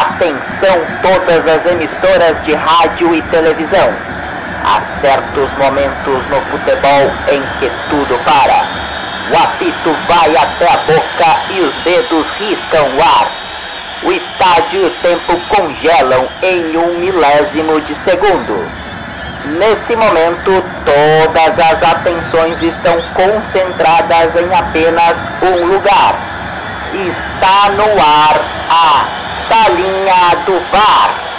Atenção todas as emissoras de rádio e televisão. Há certos momentos no futebol em que tudo para. O apito vai até a boca e os dedos riscam o ar. O estádio e o tempo congelam em um milésimo de segundo. Nesse momento, todas as atenções estão concentradas em apenas um lugar. Está no ar a Salinha do VAR.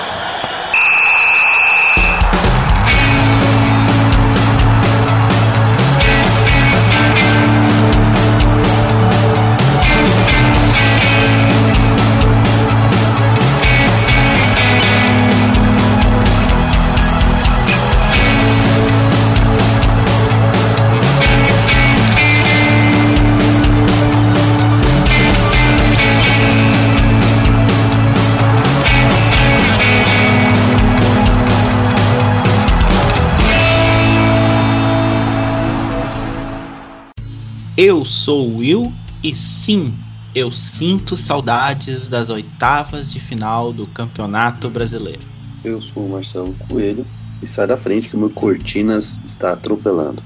Eu sou o Will e sim, eu sinto saudades das oitavas de final do Campeonato Brasileiro. Eu sou o Marcelo Coelho e sai da frente que o meu Cortinas está atropelando.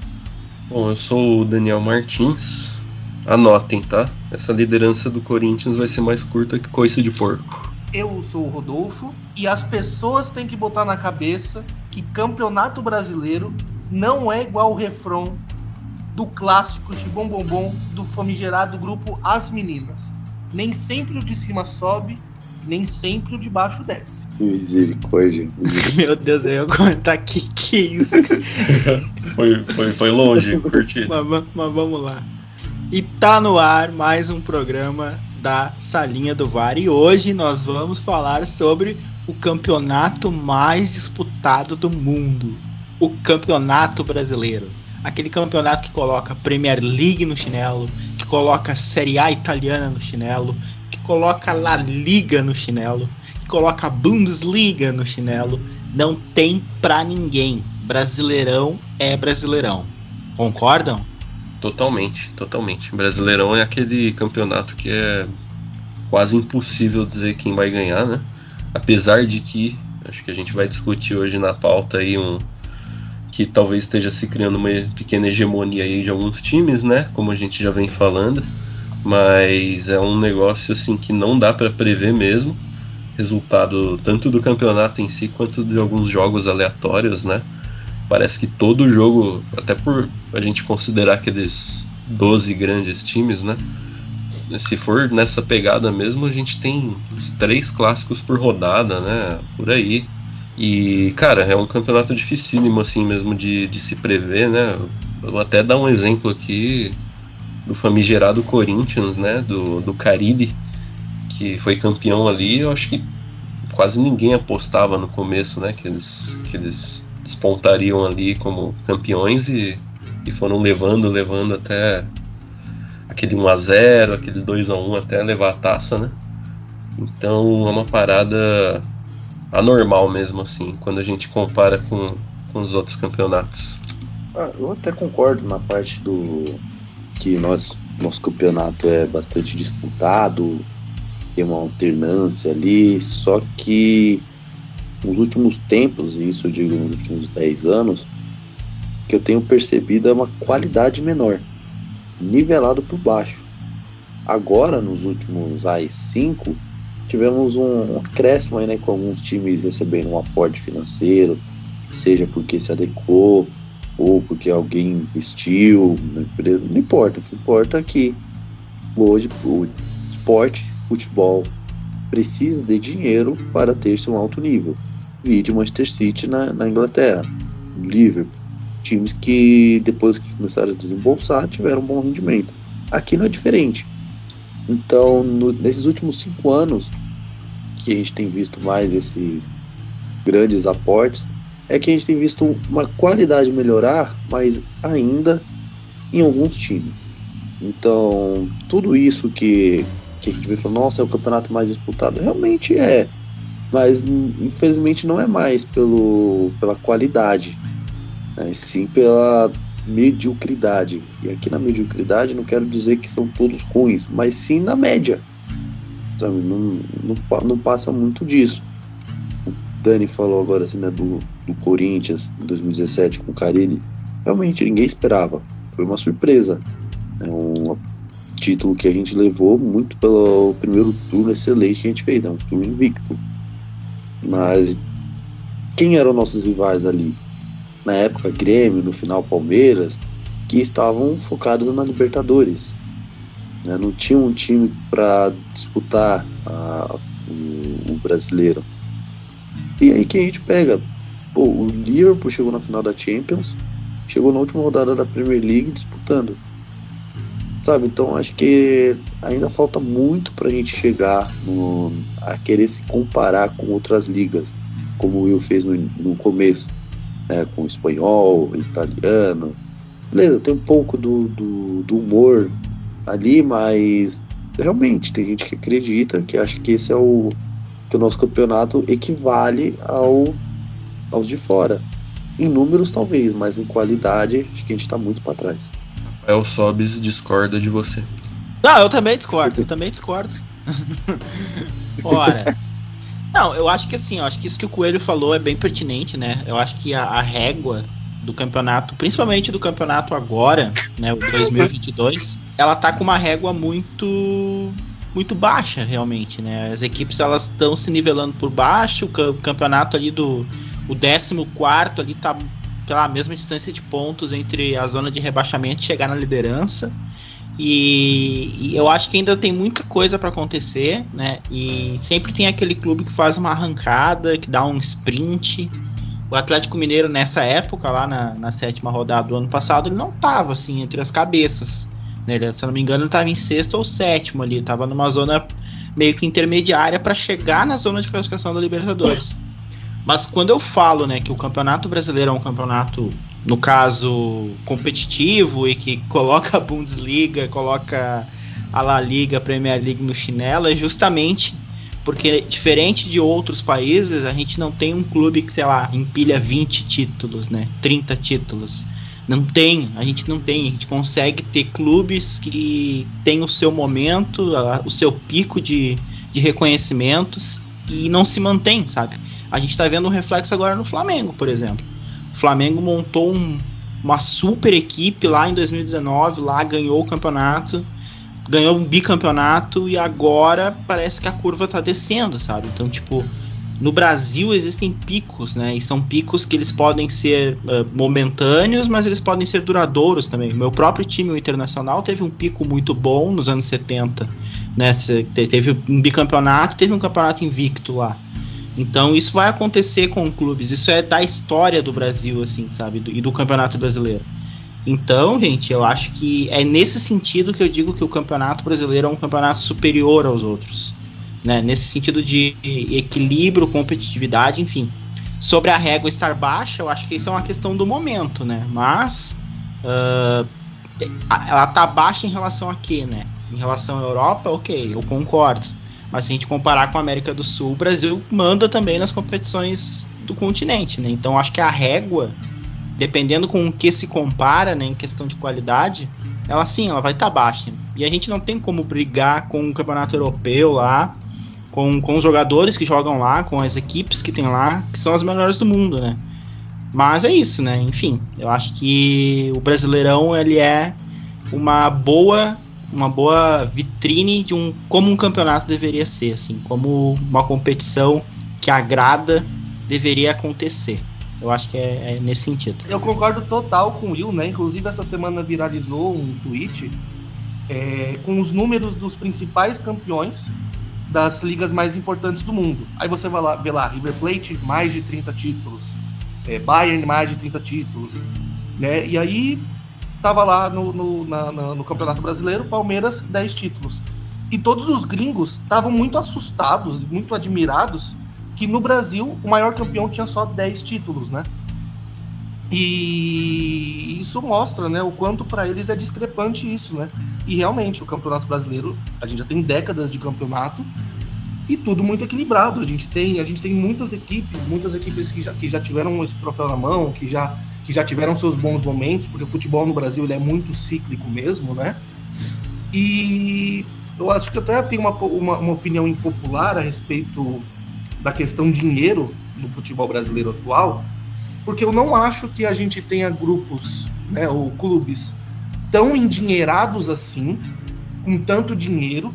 Bom, eu sou o Daniel Martins. Anotem, tá? Essa liderança do Corinthians vai ser mais curta que coice de porco. Eu sou o Rodolfo e as pessoas têm que botar na cabeça que Campeonato Brasileiro não é igual o refrão do clássico de Bom Bom Bom do famigerado grupo As Meninas. Nem sempre o de cima sobe, nem sempre o de baixo desce. Misericórdia. Meu Deus, eu ia comentar que que é isso. foi, foi, foi longe, curti. mas, mas vamos lá. E tá no ar mais um programa da Salinha do VAR. E hoje nós vamos falar sobre o campeonato mais disputado do mundo. O Campeonato Brasileiro aquele campeonato que coloca Premier League no chinelo, que coloca Série A italiana no chinelo, que coloca La Liga no chinelo, que coloca Bundesliga no chinelo, não tem pra ninguém. Brasileirão é Brasileirão. Concordam? Totalmente, totalmente. Brasileirão é aquele campeonato que é quase impossível dizer quem vai ganhar, né? Apesar de que acho que a gente vai discutir hoje na pauta aí um que talvez esteja se criando uma pequena hegemonia aí de alguns times, né? Como a gente já vem falando, mas é um negócio assim que não dá para prever mesmo. Resultado tanto do campeonato em si quanto de alguns jogos aleatórios, né? Parece que todo jogo, até por a gente considerar aqueles 12 grandes times, né? Se for nessa pegada mesmo, a gente tem os três clássicos por rodada, né? Por aí. E, cara, é um campeonato dificílimo, assim mesmo, de, de se prever, né? vou até dar um exemplo aqui do famigerado Corinthians, né? Do, do Caribe, que foi campeão ali. Eu acho que quase ninguém apostava no começo, né? Que eles, que eles despontariam ali como campeões e, e foram levando, levando até aquele 1 a 0 aquele 2 a 1 até levar a taça, né? Então é uma parada anormal mesmo, assim, quando a gente compara com, com os outros campeonatos. Ah, eu até concordo na parte do que nós, nosso campeonato é bastante disputado, tem uma alternância ali, só que nos últimos tempos, e isso eu digo nos últimos 10 anos, que eu tenho percebido é uma qualidade menor, nivelado por baixo. Agora, nos últimos 5, tivemos um acréscimo aí, né, com alguns times recebendo um aporte financeiro, seja porque se adequou ou porque alguém investiu, não importa, o que importa é que hoje o esporte, futebol, precisa de dinheiro para ter-se um alto nível. Vídeo Manchester City na, na Inglaterra, Liverpool, times que depois que começaram a desembolsar tiveram um bom rendimento. Aqui não é diferente. Então, no, nesses últimos cinco anos, que a gente tem visto mais esses grandes aportes, é que a gente tem visto uma qualidade melhorar, mas ainda em alguns times. Então, tudo isso que, que a gente vê falando, nossa, é o campeonato mais disputado, realmente é. Mas infelizmente não é mais pelo, pela qualidade, né, sim pela mediocridade. E aqui na mediocridade não quero dizer que são todos ruins, mas sim na média. Sabe? Não, não, não passa muito disso. O Dani falou agora assim, né, do, do Corinthians em 2017 com o Carilli. Realmente ninguém esperava. Foi uma surpresa. É um título que a gente levou muito pelo primeiro turno excelente que a gente fez, né? um turno invicto. Mas quem eram nossos rivais ali? Na época, Grêmio, no final, Palmeiras, que estavam focados na Libertadores. Né? Não tinha um time para disputar a, o, o, brasileiro. E aí que a gente pega? Pô, o Liverpool chegou na final da Champions, chegou na última rodada da Premier League disputando. Sabe, então acho que ainda falta muito para a gente chegar no, a querer se comparar com outras ligas, como o Will fez no, no começo, né, com o espanhol, italiano. Beleza, tem um pouco do, do, do humor ali, mas realmente tem gente que acredita que acha que esse é o que o nosso campeonato equivale ao aos de fora. Em números talvez, mas em qualidade acho que a gente está muito para trás. Rafael Sobis discorda de você. Não, eu também discordo, eu também discordo. Ora. Não, eu acho que assim, eu acho que isso que o Coelho falou é bem pertinente, né? Eu acho que a, a régua do campeonato, principalmente do campeonato agora, né, o 2022, ela tá com uma régua muito muito baixa realmente, né? As equipes elas estão se nivelando por baixo, o campeonato ali do o 14 ali tá pela mesma distância de pontos entre a zona de rebaixamento e chegar na liderança. E, e, eu acho que ainda tem muita coisa para acontecer, né? E sempre tem aquele clube que faz uma arrancada, que dá um sprint, o Atlético Mineiro nessa época, lá na, na sétima rodada do ano passado, ele não estava assim entre as cabeças. Né? Ele, se eu não me engano, ele estava em sexto ou sétimo ali, estava numa zona meio que intermediária para chegar na zona de classificação da Libertadores. Mas quando eu falo né, que o Campeonato Brasileiro é um campeonato, no caso, competitivo e que coloca a Bundesliga, coloca a La Liga, a Premier League no chinelo, é justamente porque, diferente de outros países, a gente não tem um clube que, sei lá, empilha 20 títulos, né? 30 títulos. Não tem, a gente não tem. A gente consegue ter clubes que têm o seu momento, o seu pico de, de reconhecimentos e não se mantém, sabe? A gente tá vendo um reflexo agora no Flamengo, por exemplo. O Flamengo montou um, uma super equipe lá em 2019, lá ganhou o campeonato ganhou um bicampeonato e agora parece que a curva tá descendo, sabe? Então, tipo, no Brasil existem picos, né? E são picos que eles podem ser uh, momentâneos, mas eles podem ser duradouros também. Meu próprio time, o Internacional, teve um pico muito bom nos anos 70, né? Teve um bicampeonato, teve um campeonato invicto lá. Então isso vai acontecer com clubes. Isso é da história do Brasil, assim, sabe? E do Campeonato Brasileiro. Então, gente, eu acho que é nesse sentido que eu digo que o campeonato brasileiro é um campeonato superior aos outros. Né? Nesse sentido de equilíbrio, competitividade, enfim. Sobre a régua estar baixa, eu acho que isso é uma questão do momento, né? Mas uh, ela tá baixa em relação a quê, né? Em relação à Europa, ok, eu concordo. Mas se a gente comparar com a América do Sul, o Brasil manda também nas competições do continente, né? Então acho que a régua dependendo com o que se compara, né, em questão de qualidade, ela sim, ela vai estar tá baixa. E a gente não tem como brigar com o campeonato europeu lá, com, com os jogadores que jogam lá, com as equipes que tem lá, que são as melhores do mundo, né? Mas é isso, né? Enfim, eu acho que o Brasileirão ele é uma boa uma boa vitrine de um como um campeonato deveria ser, assim, como uma competição que agrada deveria acontecer. Eu acho que é, é, nesse sentido. Eu concordo total com o Will, né? Inclusive, essa semana viralizou um tweet é, com os números dos principais campeões das ligas mais importantes do mundo. Aí você vai lá, vê lá, River Plate, mais de 30 títulos. É, Bayern, mais de 30 títulos. Né? E aí, tava lá no, no, na, na, no Campeonato Brasileiro, Palmeiras, 10 títulos. E todos os gringos estavam muito assustados, muito admirados que no Brasil o maior campeão tinha só 10 títulos, né? E isso mostra, né, o quanto para eles é discrepante isso, né? E realmente o Campeonato Brasileiro, a gente já tem décadas de campeonato e tudo muito equilibrado. A gente tem, a gente tem muitas equipes, muitas equipes que já, que já tiveram esse troféu na mão, que já, que já tiveram seus bons momentos, porque o futebol no Brasil ele é muito cíclico mesmo, né? E eu acho que até tenho uma, uma, uma opinião impopular a respeito da questão dinheiro no futebol brasileiro atual, porque eu não acho que a gente tenha grupos, né, ou clubes tão endinheirados assim, com tanto dinheiro,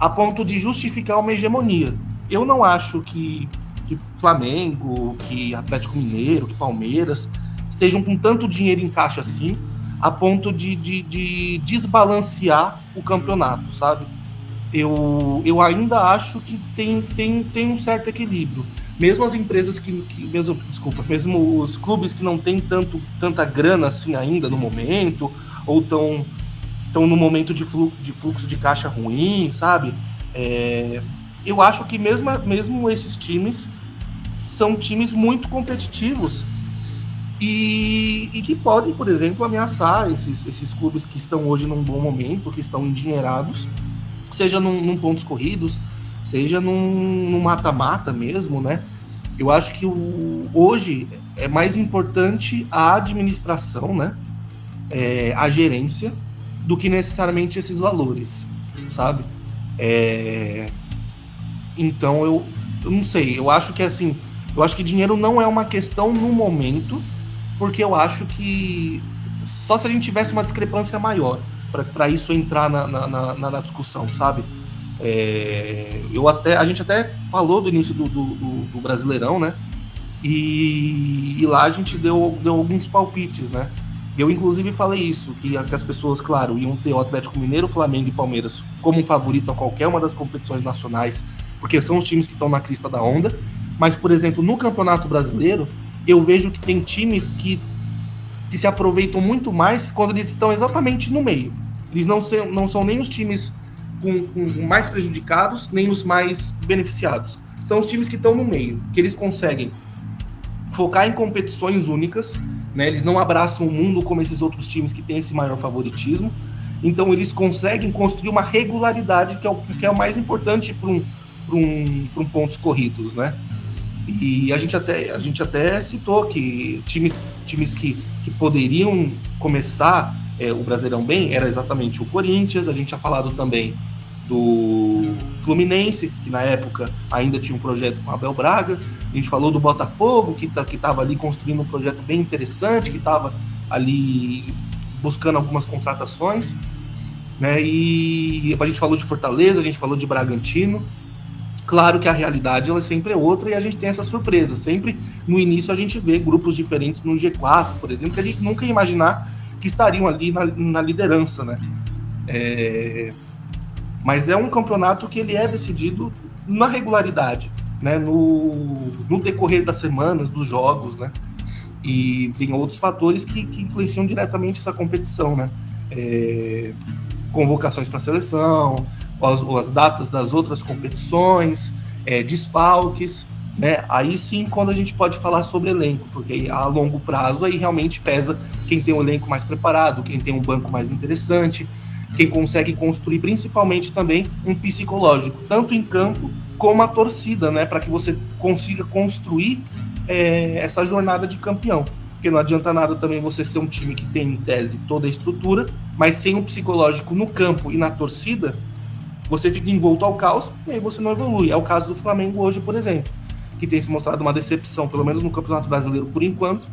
a ponto de justificar uma hegemonia. Eu não acho que, que Flamengo, que Atlético Mineiro, que Palmeiras estejam com tanto dinheiro em caixa assim, a ponto de, de, de desbalancear o campeonato, sabe? Eu, eu ainda acho que tem, tem, tem um certo equilíbrio. Mesmo as empresas que, que mesmo, desculpa, mesmo os clubes que não têm tanto, tanta grana assim ainda no momento, ou estão estão no momento de fluxo, de fluxo de caixa ruim, sabe? É, eu acho que mesmo, mesmo esses times são times muito competitivos e, e, que podem, por exemplo, ameaçar esses, esses clubes que estão hoje num bom momento, que estão endinheirados, seja num, num pontos corridos, seja num mata-mata mesmo, né? Eu acho que o, hoje é mais importante a administração, né? É, a gerência, do que necessariamente esses valores, sabe? É... Então eu, eu não sei, eu acho que assim, eu acho que dinheiro não é uma questão no momento, porque eu acho que só se a gente tivesse uma discrepância maior para isso entrar na, na, na, na discussão, sabe? É, eu até, a gente até falou do início do, do, do Brasileirão, né? E, e, lá a gente deu, deu alguns palpites, né? Eu, inclusive, falei isso, que, que as pessoas, claro, iam ter o Atlético Mineiro, Flamengo e Palmeiras como favorito a qualquer uma das competições nacionais, porque são os times que estão na crista da onda. Mas, por exemplo, no Campeonato Brasileiro, eu vejo que tem times que, que se aproveitam muito mais quando eles estão exatamente no meio. Eles não, não são nem os times com, com mais prejudicados, nem os mais beneficiados. São os times que estão no meio, que eles conseguem focar em competições únicas né? Eles não abraçam o mundo como esses outros times que têm esse maior favoritismo. Então eles conseguem construir uma regularidade que é o, que é o mais importante para um, um, um pontos corridos, né? E a gente até, a gente até citou que times, times que, que poderiam começar é, o Brasileirão bem era exatamente o Corinthians, a gente tinha falado também do Fluminense, que na época ainda tinha um projeto com Abel Braga. A gente falou do Botafogo, que tá, estava ali construindo um projeto bem interessante, que estava ali buscando algumas contratações. Né? E a gente falou de Fortaleza, a gente falou de Bragantino. Claro que a realidade ela sempre é outra e a gente tem essa surpresa. Sempre no início a gente vê grupos diferentes no G4, por exemplo, que a gente nunca ia imaginar que estariam ali na, na liderança, né? É, mas é um campeonato que ele é decidido na regularidade, né? no, no decorrer das semanas, dos jogos, né? E tem outros fatores que, que influenciam diretamente essa competição, né? É, convocações para a seleção, as, as, datas das outras competições, é, desfalques, né? Aí sim, quando a gente pode falar sobre elenco, porque a longo prazo aí realmente pesa quem tem um elenco mais preparado, quem tem um banco mais interessante, quem consegue construir principalmente também um psicológico, tanto em campo como a torcida, né, para que você consiga construir é, essa jornada de campeão. Porque não adianta nada também você ser um time que tem em tese toda a estrutura, mas sem um psicológico no campo e na torcida, você fica envolto ao caos e aí você não evolui. É o caso do Flamengo hoje, por exemplo, que tem se mostrado uma decepção, pelo menos no Campeonato Brasileiro por enquanto,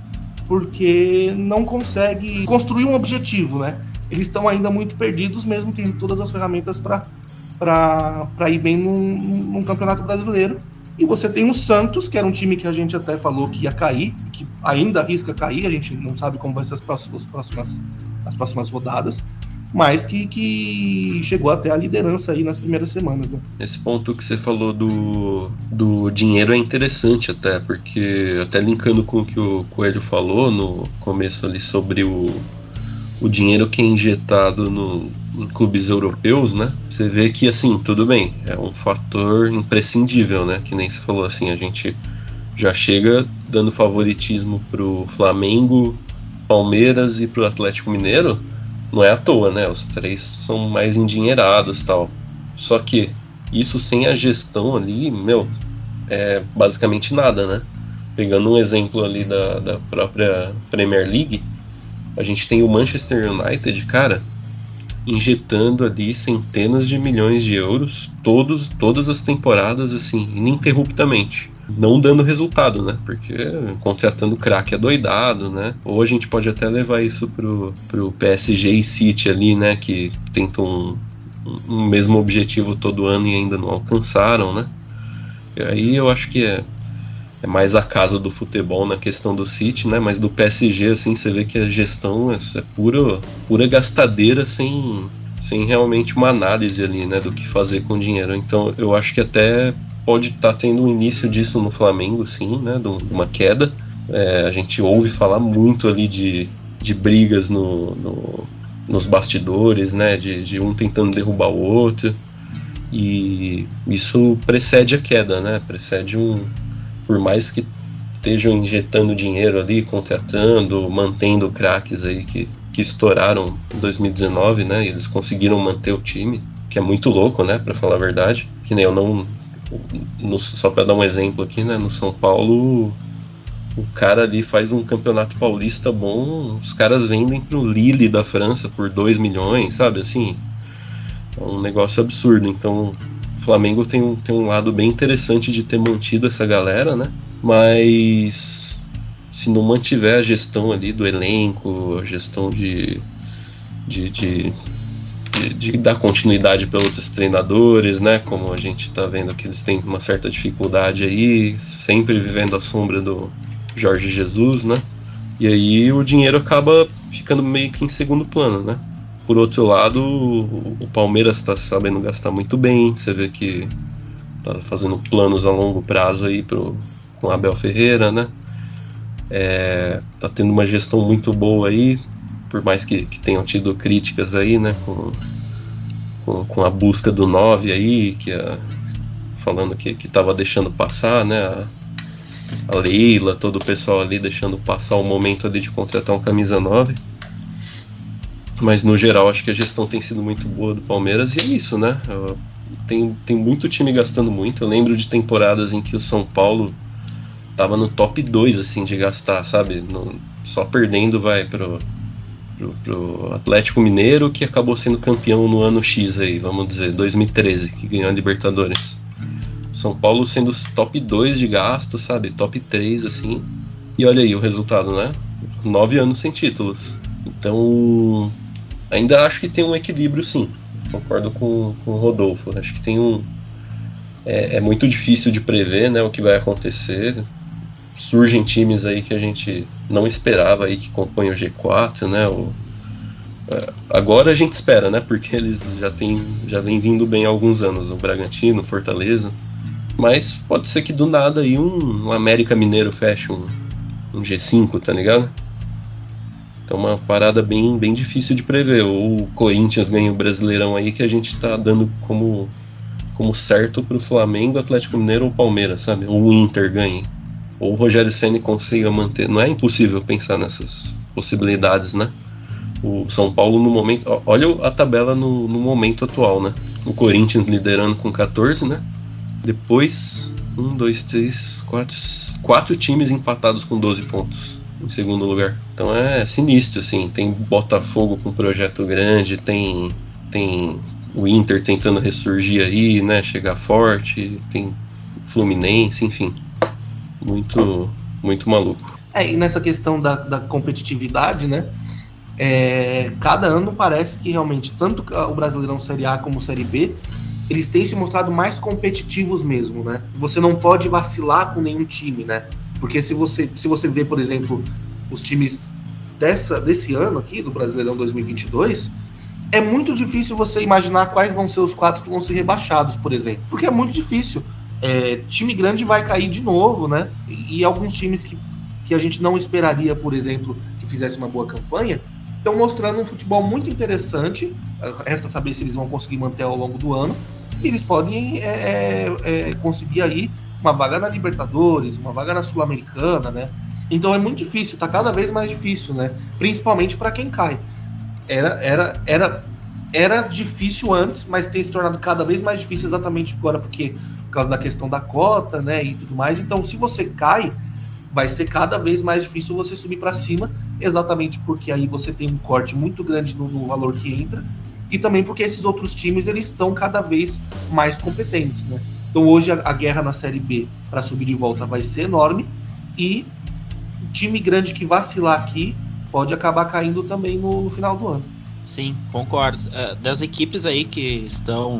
porque não consegue construir um objetivo, né? eles estão ainda muito perdidos, mesmo tendo todas as ferramentas para ir bem num, num, campeonato brasileiro. E você tem o Santos, que era um time que a gente até falou que ia cair, que ainda arrisca cair, a gente não sabe como vai ser as próximas, as próximas, as próximas rodadas, mas que, que chegou até a liderança aí nas primeiras semanas. Né? Esse ponto que você falou do, do dinheiro é interessante até, porque até linkando com o que o Coelho falou no começo ali sobre o, o dinheiro que é injetado no, em clubes europeus, né? Você vê que assim, tudo bem, é um fator imprescindível, né? Que nem você falou assim, a gente já chega dando favoritismo pro Flamengo, Palmeiras e pro Atlético Mineiro, não é à toa, né? Os três são mais endinheirados, tal. Só que isso sem a gestão ali, meu, é basicamente nada, né? Pegando um exemplo ali da, da própria Premier League, a gente tem o Manchester United, cara. injetando ali centenas de milhões de euros todos, todas as temporadas assim ininterruptamente não dando resultado, né? Porque contratando craque é doidado, né? Ou a gente pode até levar isso pro, pro PSG e City ali, né? Que tentam um, um mesmo objetivo todo ano e ainda não alcançaram, né? E aí eu acho que é, é mais a casa do futebol na questão do City, né? Mas do PSG, assim, você vê que a gestão é, é pura, pura gastadeira sem, sem realmente uma análise ali, né? Do que fazer com o dinheiro. Então eu acho que até pode estar tá tendo um início disso no Flamengo, sim, né? De uma queda. É, a gente ouve falar muito ali de, de brigas no, no nos bastidores, né? De, de, um tentando derrubar o outro. E isso precede a queda, né? Precede um. Por mais que estejam injetando dinheiro ali, contratando, mantendo craques aí que, que estouraram em 2019, né? E eles conseguiram manter o time, que é muito louco, né? Para falar a verdade. Que nem eu não, no, só para dar um exemplo aqui, né, no São Paulo, o cara ali faz um campeonato paulista bom, os caras vendem pro Lille da França por 2 milhões, sabe? Assim, é um negócio absurdo. Então, o Flamengo tem um, tem um lado bem interessante de ter mantido essa galera, né? Mas se não mantiver a gestão ali do elenco, a gestão de, de, de de, de, dar continuidade para outros treinadores, né? Como a gente está vendo que eles têm uma certa dificuldade aí, sempre vivendo à sombra do Jorge Jesus, né? E aí o dinheiro acaba ficando meio que em segundo plano, né? Por outro lado, o Palmeiras está sabendo gastar muito bem, você vê que tá fazendo planos a longo prazo aí pro, com Abel Ferreira, né? É, tá tendo uma gestão muito boa aí, por mais que, que tenham tido críticas aí, né, com, com, com a busca do 9 aí, que a, falando que, tava deixando passar, né, a, a Leila, todo o pessoal ali deixando passar o momento ali de contratar um camisa 9. Mas no geral acho que a gestão tem sido muito boa do Palmeiras e é isso, né? Tem, tem muito time gastando muito. Eu lembro de temporadas em que o São Paulo tava no top 2 assim de gastar, sabe? No, só perdendo vai pro, pro, pro Atlético Mineiro, que acabou sendo campeão no ano X aí, vamos dizer, 2013, que ganhou a Libertadores. São Paulo sendo top 2 de gasto, sabe? Top 3, assim. E olha aí o resultado, né? Nove anos sem títulos. Então, ainda acho que tem um equilíbrio, sim. Concordo com, com o Rodolfo. Acho que tem um. É, é muito difícil de prever né, o que vai acontecer surgem times aí que a gente não esperava aí que compõem o G4, né? O, é, agora a gente espera, né? Porque eles já têm, já vem vindo bem há alguns anos, o Bragantino, Fortaleza. Mas pode ser que do nada aí um, um América Mineiro feche um, um G5, tá ligado? Então uma parada bem, bem difícil de prever. Ou o Corinthians ganha o Brasileirão aí que a gente tá dando como, como certo pro Flamengo, Atlético Mineiro ou Palmeiras, sabe? Ou o Inter ganha ou o Rogério Ceni consiga manter. Não é impossível pensar nessas possibilidades, né? O São Paulo no momento. Olha a tabela no, no momento atual, né? O Corinthians liderando com 14, né? Depois, um, dois, três, quatro, quatro times empatados com 12 pontos em segundo lugar. Então é sinistro, assim. Tem Botafogo com projeto grande, tem, tem o Inter tentando ressurgir aí, né? Chegar forte, tem Fluminense, enfim muito, muito maluco. É, e nessa questão da, da competitividade, né? É, cada ano parece que realmente, tanto o Brasileirão Série A como Série B, eles têm se mostrado mais competitivos mesmo, né? Você não pode vacilar com nenhum time, né? Porque se você, se você vê, por exemplo, os times dessa, desse ano aqui, do Brasileirão 2022, é muito difícil você imaginar quais vão ser os quatro que vão ser rebaixados, por exemplo. Porque é muito difícil é, time grande vai cair de novo, né? E, e, alguns times que, que a gente não esperaria, por exemplo, que fizesse uma boa campanha, estão mostrando um futebol muito interessante. Resta saber se eles vão conseguir manter ao longo do ano. E eles podem é, é, é conseguir aí uma vaga na Libertadores, uma vaga na Sul-Americana, né? Então é muito difícil, tá cada vez mais difícil, né? Principalmente para quem cai. Era, era, era, era difícil antes, mas tem se tornado cada vez mais difícil exatamente agora, porque causa da questão da cota, né, e tudo mais. Então, se você cai, vai ser cada vez mais difícil você subir para cima, exatamente porque aí você tem um corte muito grande no, no, valor que entra e também porque esses outros times eles estão cada vez mais competentes, né? Então hoje a, a guerra na Série B para subir de volta vai ser enorme e o time grande que vacilar aqui pode acabar caindo também no, no final do ano. Sim, concordo. É, das equipes aí que estão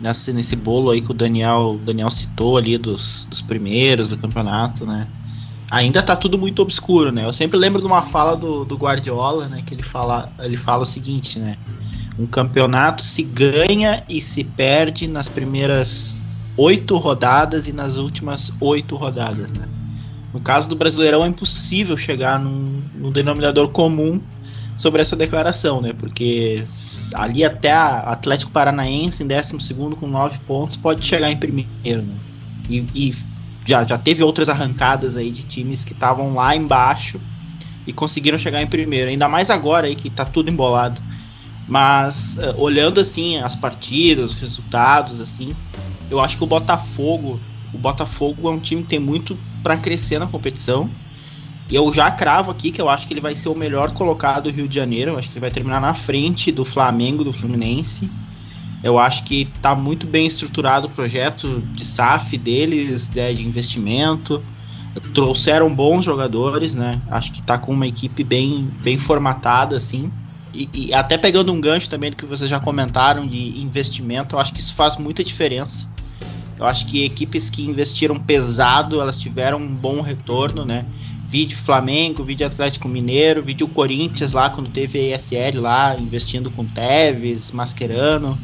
nesse, nesse bolo aí que o Daniel, Daniel citou ali dos, dos primeiros do campeonato, né? Ainda tá tudo muito obscuro, né? Eu sempre lembro de uma fala do, do Guardiola, né? Que ele fala, ele fala o seguinte, né? Um campeonato se ganha e se perde nas primeiras oito rodadas e nas últimas oito rodadas, né? No caso do Brasileirão é impossível chegar num, num denominador comum sobre essa declaração, né? Porque ali até Atlético Paranaense em 12 com 9 pontos pode chegar em primeiro, né? E, e, já, já teve outras arrancadas aí de times que estavam lá embaixo e conseguiram chegar em primeiro, ainda mais agora aí que tá tudo embolado. Mas uh, olhando assim as partidas, os resultados assim, eu acho que o Botafogo, o Botafogo é um time que tem muito para crescer na competição. Eu já cravo aqui que eu acho que ele vai ser o melhor colocado do Rio de Janeiro. Eu acho que ele vai terminar na frente do Flamengo, do Fluminense. Eu acho que está muito bem estruturado o projeto de SAF deles, né, de investimento. Trouxeram bons jogadores, né? Acho que está com uma equipe bem, bem formatada, assim. E, e, até pegando um gancho também do que vocês já comentaram de investimento, eu acho que isso faz muita diferença. Eu acho que equipes que investiram pesado, elas tiveram um bom retorno, né? Vídeo Flamengo, vídeo Atlético Mineiro, vídeo Corinthians lá quando teve a ESL lá investindo com Tevez, Mascherano.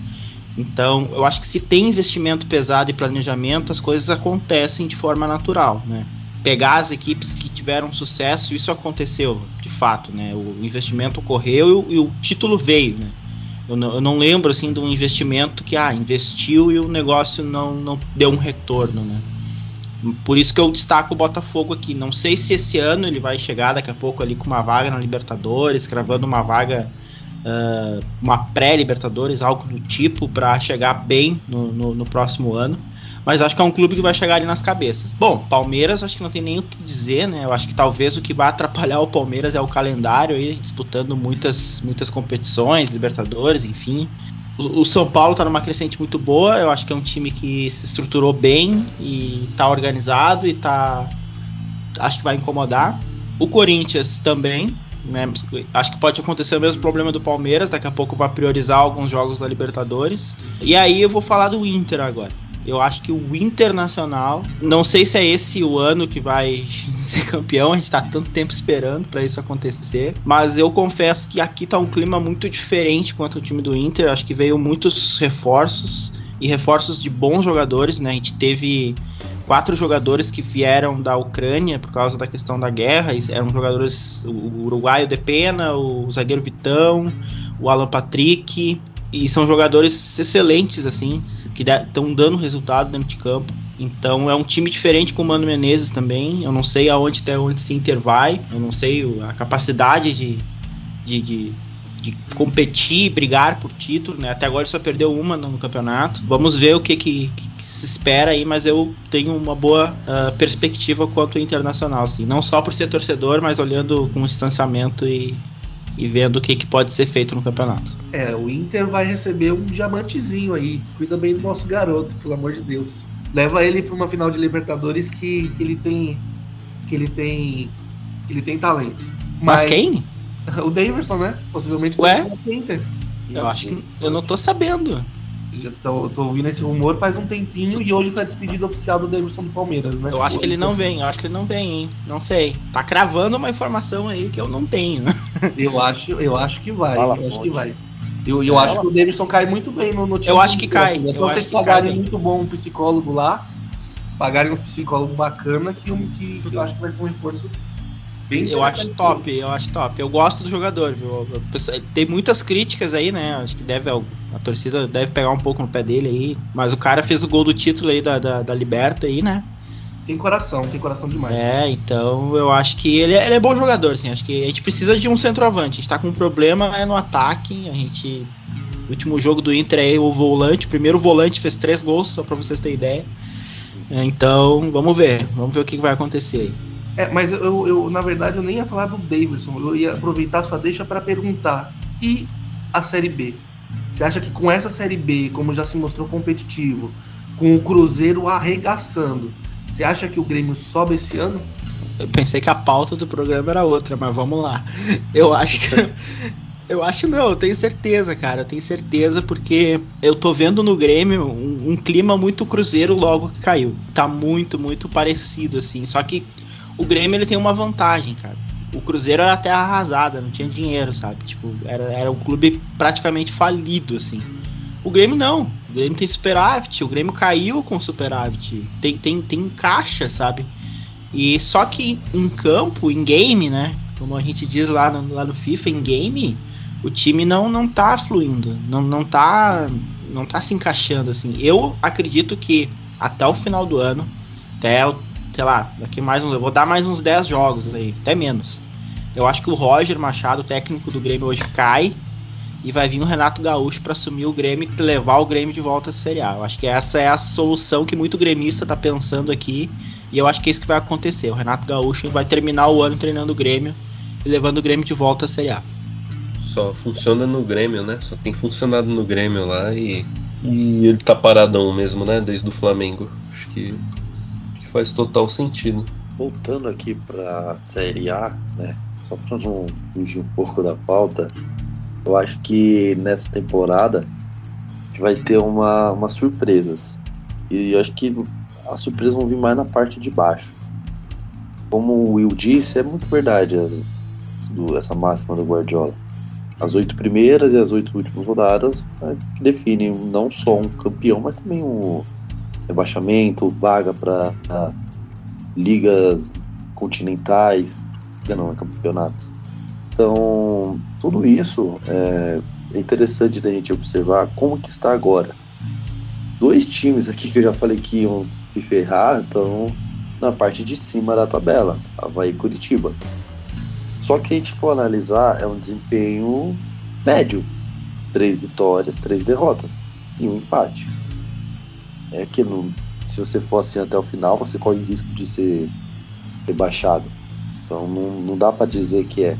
Então, eu acho que se tem investimento pesado e planejamento, as coisas acontecem de forma natural, né? Pegar as equipes que tiveram sucesso, isso aconteceu, de fato, né? O investimento ocorreu e, e o título veio, né? Eu não, eu não, lembro assim de um investimento que ah, investiu e o negócio não, não deu um retorno, né? Por isso que eu destaco o Botafogo aqui. Não sei se esse ano ele vai chegar daqui a pouco ali com uma vaga na Libertadores, cravando uma vaga, uh, uma pré-Libertadores, algo do tipo, para chegar bem no, no, no, próximo ano. Mas acho que é um clube que vai chegar ali nas cabeças. Bom, Palmeiras acho que não tem nem o que dizer, né? Eu acho que talvez o que vai atrapalhar o Palmeiras é o calendário aí, disputando muitas, muitas competições, Libertadores, enfim. O, São Paulo está numa crescente muito boa. Eu acho que é um time que se estruturou bem e está organizado e tá. Acho que vai incomodar. O Corinthians também. Né? Acho que pode acontecer o mesmo problema do Palmeiras. Daqui a pouco vai priorizar alguns jogos da Libertadores. E aí eu vou falar do Inter agora. Eu acho que o Internacional, não sei se é esse o ano que vai ser campeão, a gente tá tanto tempo esperando para isso acontecer, mas eu confesso que aqui tá um clima muito diferente quanto o time do Inter, acho que veio muitos reforços e reforços de bons jogadores, né? A gente teve quatro jogadores que vieram da Ucrânia por causa da questão da guerra, eram jogadores o uruguaio de Pena, o zagueiro Vitão, o Alan Patrick, e são jogadores excelentes, assim, que estão dando resultado dentro de campo. Então é um time diferente com o Mano Menezes também. Eu não sei aonde até onde se Inter vai. Eu não sei a capacidade de, de, de, de competir brigar por título. Né? Até agora ele só perdeu uma no campeonato. Vamos ver o que, que, que se espera aí, mas eu tenho uma boa uh, perspectiva quanto ao internacional. Assim. Não só por ser torcedor, mas olhando com distanciamento e, e vendo o que, que pode ser feito no campeonato. É, o Inter vai receber um diamantezinho aí. Cuida bem do nosso garoto, pelo amor de Deus. Leva ele para uma final de Libertadores que, que ele tem que ele tem que ele tem talento. Mas, Mas quem? O Davidson, né? Possivelmente o? Inter. Eu acho que eu não tô sabendo já tô, tô, ouvindo esse rumor faz um tempinho e hoje foi a despedida oficial do Davidson do Palmeiras, né? Eu acho que ele não vem, eu acho que ele não vem, hein? Não sei. Tá cravando uma informação aí que eu não tenho. eu acho, eu acho que vai. Fala, eu acho que vai. Eu, eu acho que o Davidson cai muito bem no, no time. Eu acho que cai. Assim, é só vocês pagarem muito bom um psicólogo lá, pagarem um psicólogo bacana, que, que, que eu acho que vai ser um reforço Bem eu acho top, eu acho top. Eu gosto do jogador, viu? Tem muitas críticas aí, né? Acho que deve a torcida deve pegar um pouco no pé dele aí. Mas o cara fez o gol do título aí da, da, da Liberta aí, né? Tem coração, tem coração demais. É, então eu acho que ele, é, ele é bom jogador, assim. Acho que a gente precisa de um centroavante. A gente tá com um problema é no ataque. A gente. O último jogo do Inter aí, o volante, o primeiro volante fez três gols, só pra vocês terem ideia. Então, vamos ver. Vamos ver o que vai acontecer aí. É, mas eu, eu, na verdade, eu nem ia falar do Davidson. Eu ia aproveitar sua deixa para perguntar. E a Série B? Você acha que com essa Série B, como já se mostrou competitivo, com o Cruzeiro arregaçando, você acha que o Grêmio sobe esse ano? Eu pensei que a pauta do programa era outra, mas vamos lá. Eu acho que. Eu acho não, eu tenho certeza, cara. Eu tenho certeza porque eu tô vendo no Grêmio um, um, clima muito cruzeiro logo que caiu. Tá muito, muito parecido, assim. Só que o Grêmio ele tem uma vantagem, cara. O Cruzeiro era terra arrasada, não tinha dinheiro, sabe? Tipo, era, era um clube praticamente falido, assim. O Grêmio não. O Grêmio tem superávit, o Grêmio caiu com superávit. Tem, tem, tem caixa, sabe? E só que em campo, em game, né? Como a gente diz lá no, lá no FIFA, em game, o time não, não tá fluindo. Não, não tá. Não tá se encaixando assim. Eu acredito que até o final do ano, até, sei lá, daqui mais uns. Eu vou dar mais uns 10 jogos aí, até menos. Eu acho que o Roger Machado, técnico do Grêmio, hoje cai e vai vir o Renato Gaúcho para assumir o Grêmio e levar o Grêmio de volta a Série A. Eu acho que essa é a solução que muito gremista tá pensando aqui e eu acho que é isso que vai acontecer. O Renato Gaúcho vai terminar o ano treinando o Grêmio e levando o Grêmio de volta à Série A. Só funciona no Grêmio, né? Só tem funcionado no Grêmio lá e, e ele tá paradão mesmo, né? Desde o Flamengo. Acho que faz total sentido. Voltando aqui pra Série A, né? Só pra não fugir um pouco da pauta, eu acho que nessa temporada a gente vai ter uma, umas surpresas. E eu acho que as surpresas vão vir mais na parte de baixo. Como o Will disse, é muito verdade as, do, essa máxima do Guardiola. As oito primeiras e as oito últimas rodadas é, que definem não só um campeão, mas também um rebaixamento, vaga para ligas continentais, não, é campeonato. Então, tudo isso é, é interessante da gente observar como que está agora dois times aqui que eu já falei que iam se ferrar estão na parte de cima da tabela, Havaí e Curitiba. Só que a gente for analisar, é um desempenho médio. Três vitórias, três derrotas e um empate. É que no, se você for assim até o final, você corre risco de ser rebaixado. Então não, não dá para dizer que é.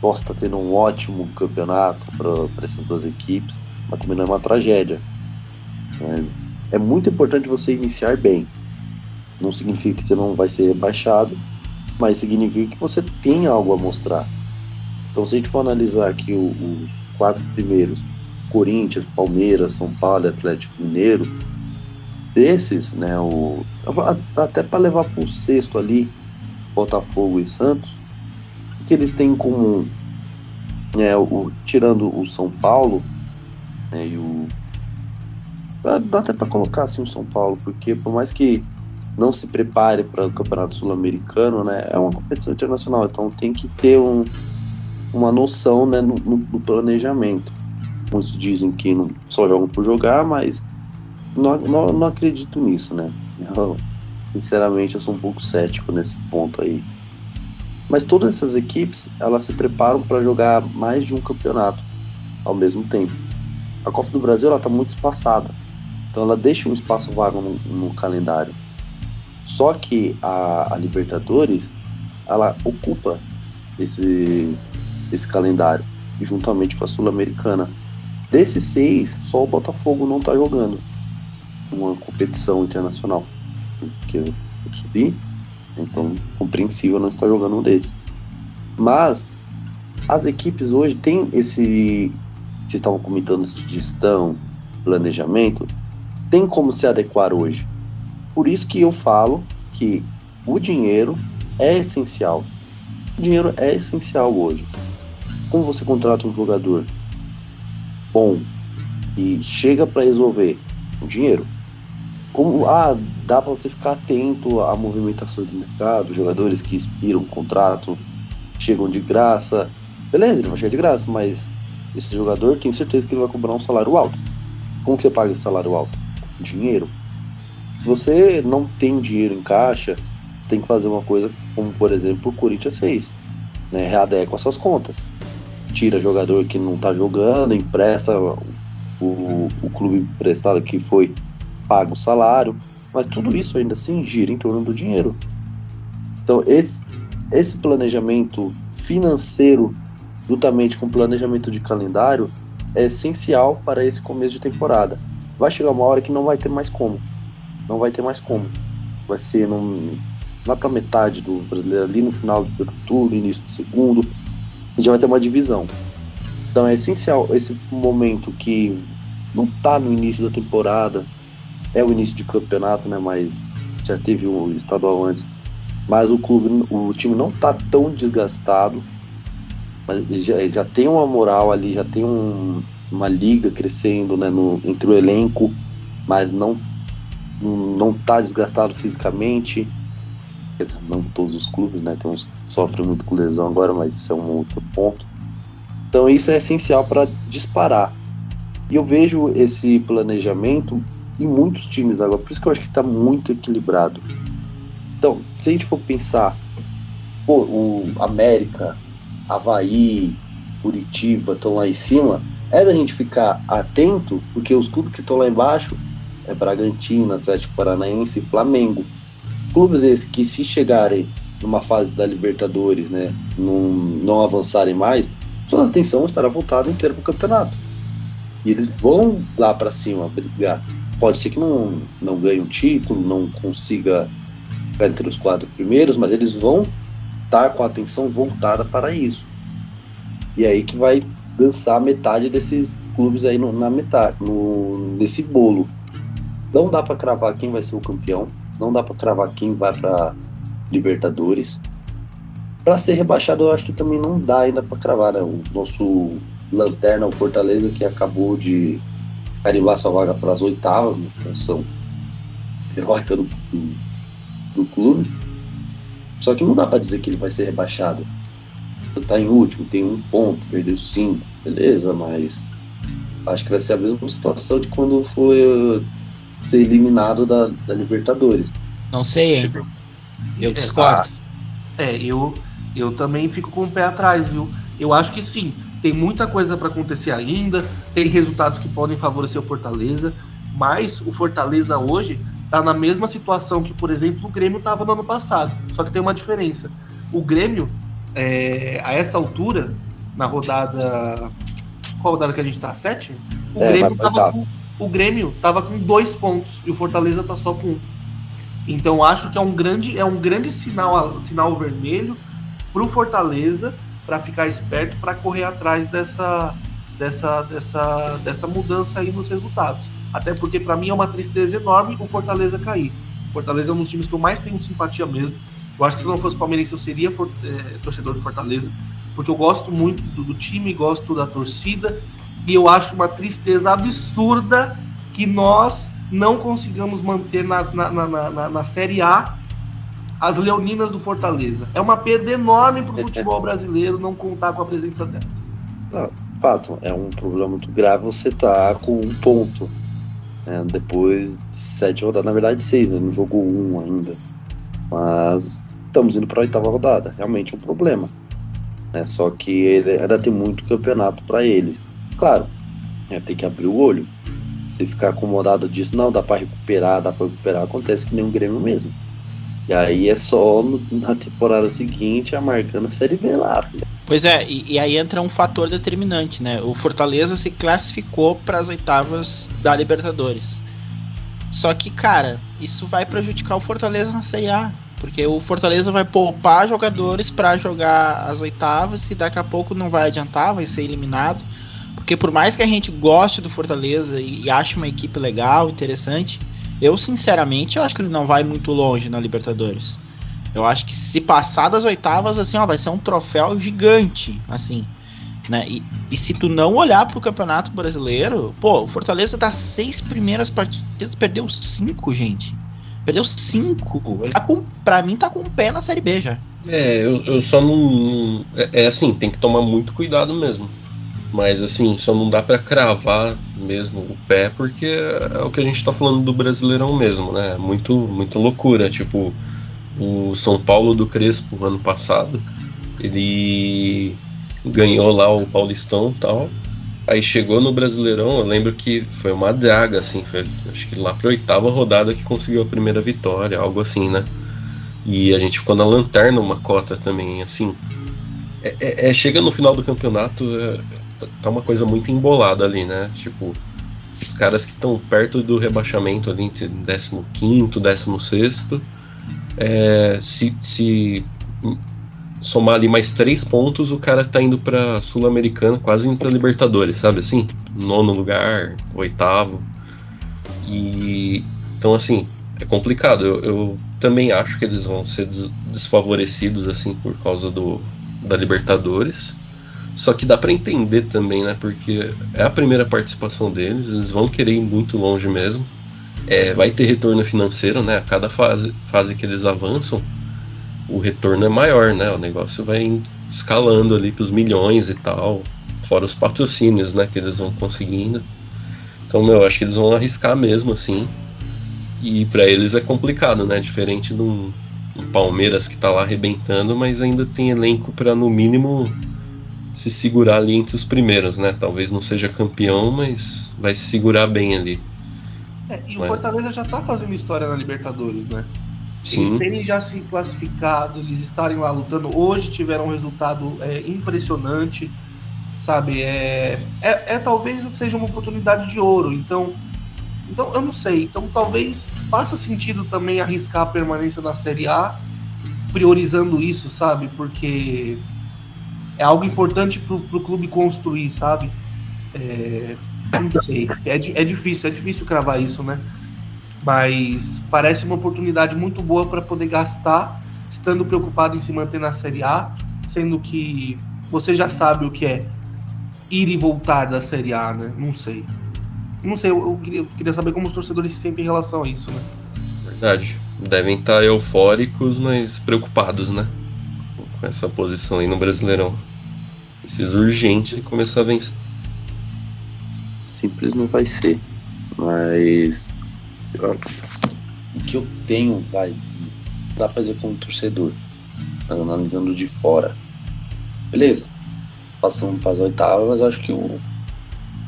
Posso estar tá tendo um ótimo campeonato para essas duas equipes, mas também não é uma tragédia. É, é muito importante você iniciar bem. Não significa que você não vai ser rebaixado, mas significa que você tem algo a mostrar. Então, se a gente for analisar aqui os quatro primeiros, Corinthians, Palmeiras, São Paulo, Atlético Mineiro, desses, né, o, até para levar para o sexto ali, Botafogo e Santos, o que eles têm em comum? É, o, tirando o São Paulo né, e o Dá até para colocar assim o São Paulo, porque por mais que não se prepare para o Campeonato Sul-Americano, né, é uma competição internacional, então tem que ter um, uma noção né, no, no, no, planejamento. Muitos dizem que não, só jogam por jogar, mas não, não, não acredito nisso, né? Eu, sinceramente, eu sou um pouco cético nesse ponto aí. Mas todas essas equipes, elas se preparam para jogar mais de um campeonato ao mesmo tempo. A Copa do Brasil ela está muito espaçada. Então ela deixa um espaço vago no, no calendário. Só que a, a, Libertadores ela ocupa esse, esse calendário juntamente com a Sul-Americana. Desses seis, só o Botafogo não está jogando uma competição internacional. Porque eu subir, então compreensível não estar jogando um desses. Mas as equipes hoje têm esse. Vocês estavam comentando de gestão, planejamento tem como se adequar hoje. Por isso que eu falo que o dinheiro é essencial. O dinheiro é essencial hoje. Como você contrata um jogador bom e chega para resolver o dinheiro? Como ah, dá para você ficar atento à movimentação do mercado, jogadores que expiram o contrato, chegam de graça. Beleza, ele vai chegar de graça, mas esse jogador tem certeza que ele vai cobrar um salário alto. Como que você paga esse salário alto? dinheiro. Se você não tem dinheiro em caixa, você tem que fazer uma coisa como, por exemplo, o Corinthians fez. Né? Readequa suas contas. Tira jogador que não está jogando, empresta o, o clube emprestado que foi pago o salário. Mas tudo isso ainda assim gira em torno do dinheiro. Então, esse, esse planejamento financeiro, juntamente com o planejamento de calendário, é essencial para esse começo de temporada. Vai chegar uma hora que não vai ter mais como. Não vai ter mais como. Vai ser num, lá para metade do brasileiro, ali no final do primeiro turno, início do segundo, gente vai ter uma divisão. Então é essencial esse momento que não tá no início da temporada, é o início de campeonato, né? Mas já teve o estadual antes. Mas o clube, o time não tá tão desgastado, mas já, já tem uma moral ali, já tem um, uma liga crescendo, né? No, entre o elenco, mas não não tá desgastado fisicamente. Não todos os clubes, né? Tem uns que sofrem muito com lesão agora, mas isso é um outro ponto. Então isso é essencial para disparar. E eu vejo esse planejamento em muitos times agora, por isso que eu acho que está muito equilibrado. Então, se a gente for pensar, pô, o América, Havaí, Curitiba estão lá em cima, é da gente ficar atento, porque os clubes que estão lá embaixo é Bragantino, Atlético Paranaense e Flamengo. Clubes esses que se chegarem numa fase da Libertadores, né, não, não avançarem mais, sua atenção estará voltada inteira para o campeonato. E eles vão lá para cima brigar. Pode ser que não, não ganhe um título, não consiga ficar entre os quatro primeiros, mas eles vão estar tá com a atenção voltada para isso. E é aí que vai dançar metade desses clubes aí no, na metade, no, nesse bolo. Não dá para cravar quem vai ser o campeão, não dá para cravar quem vai para Libertadores. Para ser rebaixado, eu acho que também não dá ainda para cravar. Né? O nosso lanterna, o Fortaleza, que acabou de carimbar sua vaga para as oitavas, né? São heróica do, do, do, clube. Só que não dá para dizer que ele vai ser rebaixado. Tá em último, tem um ponto, perdeu cinco, beleza, mas acho que vai ser a mesma situação de quando foi ser eliminado da, da Libertadores. Não sei, hein? Eu discordo. É, eu, eu também fico com o pé atrás, viu? Eu acho que sim, tem muita coisa para acontecer ainda, tem resultados que podem favorecer o Fortaleza, mas o Fortaleza hoje está na mesma situação que, por exemplo, o Grêmio estava no ano passado. Só que tem uma diferença. O Grêmio, é, a essa altura, na rodada. Qual rodada que a gente está? Sete? O, é, Grêmio tava com, o Grêmio tava com dois pontos e o Fortaleza está só com um. Então acho que é um grande, é um grande sinal, sinal vermelho para o Fortaleza para ficar esperto para correr atrás dessa, dessa, dessa, dessa mudança aí nos resultados. Até porque para mim é uma tristeza enorme o Fortaleza cair. Fortaleza é um dos times que eu mais tenho simpatia mesmo. Eu acho que se não fosse palmeirense eu seria for, é, torcedor do Fortaleza, porque eu gosto muito do, do time, gosto da torcida e eu acho uma tristeza absurda que nós não consigamos manter na, na, na, na, na Série A as Leoninas do Fortaleza. É uma perda enorme para o futebol brasileiro não contar com a presença delas. Não, fato, é um problema muito grave você tá com um ponto. Né, depois de sete rodadas, na verdade seis, né? Não jogou um ainda. Mas estamos indo para a oitava rodada. Realmente é um problema. Né? Só que ele ainda tem muito campeonato para eles. Claro, é, tem que abrir o olho. Se ficar acomodado disso, não, dá para recuperar, dá para recuperar, acontece que nem um Grêmio mesmo. E aí é só no, na temporada seguinte a marcando a Série B lá. Filho. Pois é, e, e, aí entra um fator determinante, né? O Fortaleza se classificou para as oitavas da Libertadores. Só que, cara, isso vai prejudicar o Fortaleza na Série A. Porque o Fortaleza vai poupar jogadores para jogar as oitavas e daqui a pouco não vai adiantar, vai ser eliminado. Porque por mais que a gente goste do Fortaleza e, e ache uma equipe legal, interessante, eu, sinceramente, eu acho que ele não vai muito longe na Libertadores. Eu acho que se passar das oitavas, assim, ó, vai ser um troféu gigante, assim. Né? E, e se tu não olhar pro Campeonato Brasileiro, pô, o Fortaleza das seis primeiras partidas perdeu cinco, gente. Perdeu cinco. Ele tá com, pra mim, tá com um pé na Série B já. É, eu, eu só não. É, é assim, tem que tomar muito cuidado mesmo. Mas assim, só não dá para cravar mesmo o pé porque é o que a gente tá falando do Brasileirão mesmo, né? Muito, muita loucura. Tipo, o São Paulo do Crespo ano passado, ele ganhou lá o Paulistão tal. Aí chegou no Brasileirão, eu lembro que foi uma draga, assim, foi acho que lá pra oitava rodada que conseguiu a primeira vitória, algo assim, né? E a gente ficou na lanterna uma cota também, assim. É, é, é chega no final do campeonato, é, tá uma coisa muito embolada ali, né? Tipo, os caras que estão perto do rebaixamento ali entre 15 16 é, se, se somar ali mais três pontos, o cara tá indo pra Sul-Americana, quase indo pra Libertadores, sabe assim? Nono lugar, oitavo. E então assim, é complicado. Eu, eu também acho que eles vão ser des desfavorecidos assim por causa do da Libertadores. Só que dá para entender também, né? Porque é a primeira participação deles, eles vão querer ir muito longe mesmo. É, vai ter retorno financeiro, né? A cada fase, fase que eles avançam, o retorno é maior, né? O negócio vai escalando ali para os milhões e tal, fora os patrocínios, né? Que eles vão conseguindo. Então, meu, acho que eles vão arriscar mesmo, assim. E para eles é complicado, né? Diferente de um, um Palmeiras que tá lá arrebentando, mas ainda tem elenco para no mínimo se segurar ali entre os primeiros, né? Talvez não seja campeão, mas vai se segurar bem ali. É, e o Fortaleza já tá fazendo história na Libertadores, né? Sim. Eles terem já se classificado, eles estarem lá lutando. Hoje tiveram um resultado é, impressionante, sabe? É, é, é, talvez seja uma oportunidade de ouro. Então, então eu não sei. Então talvez faça sentido também arriscar a permanência na Série A, priorizando isso, sabe? Porque é algo importante pro, pro clube construir, sabe? É, não sei. É, é difícil, é difícil cravar isso, né? Mas parece uma oportunidade muito boa para poder gastar, estando preocupado em se manter na Série A, sendo que você já sabe o que é ir e voltar da Série A, né? Não sei. Não sei, eu, eu, queria, eu queria, saber como os torcedores se sentem em relação a isso, né? Verdade. Devem estar eufóricos, mas preocupados, né? Com essa posição aí no Brasileirão. Precisa urgente começar a vencer. Simples não vai ser. Mas o que eu tenho, vai, dá pra dizer como torcedor, analisando de fora. Beleza, passamos para as oitavas, mas acho que o,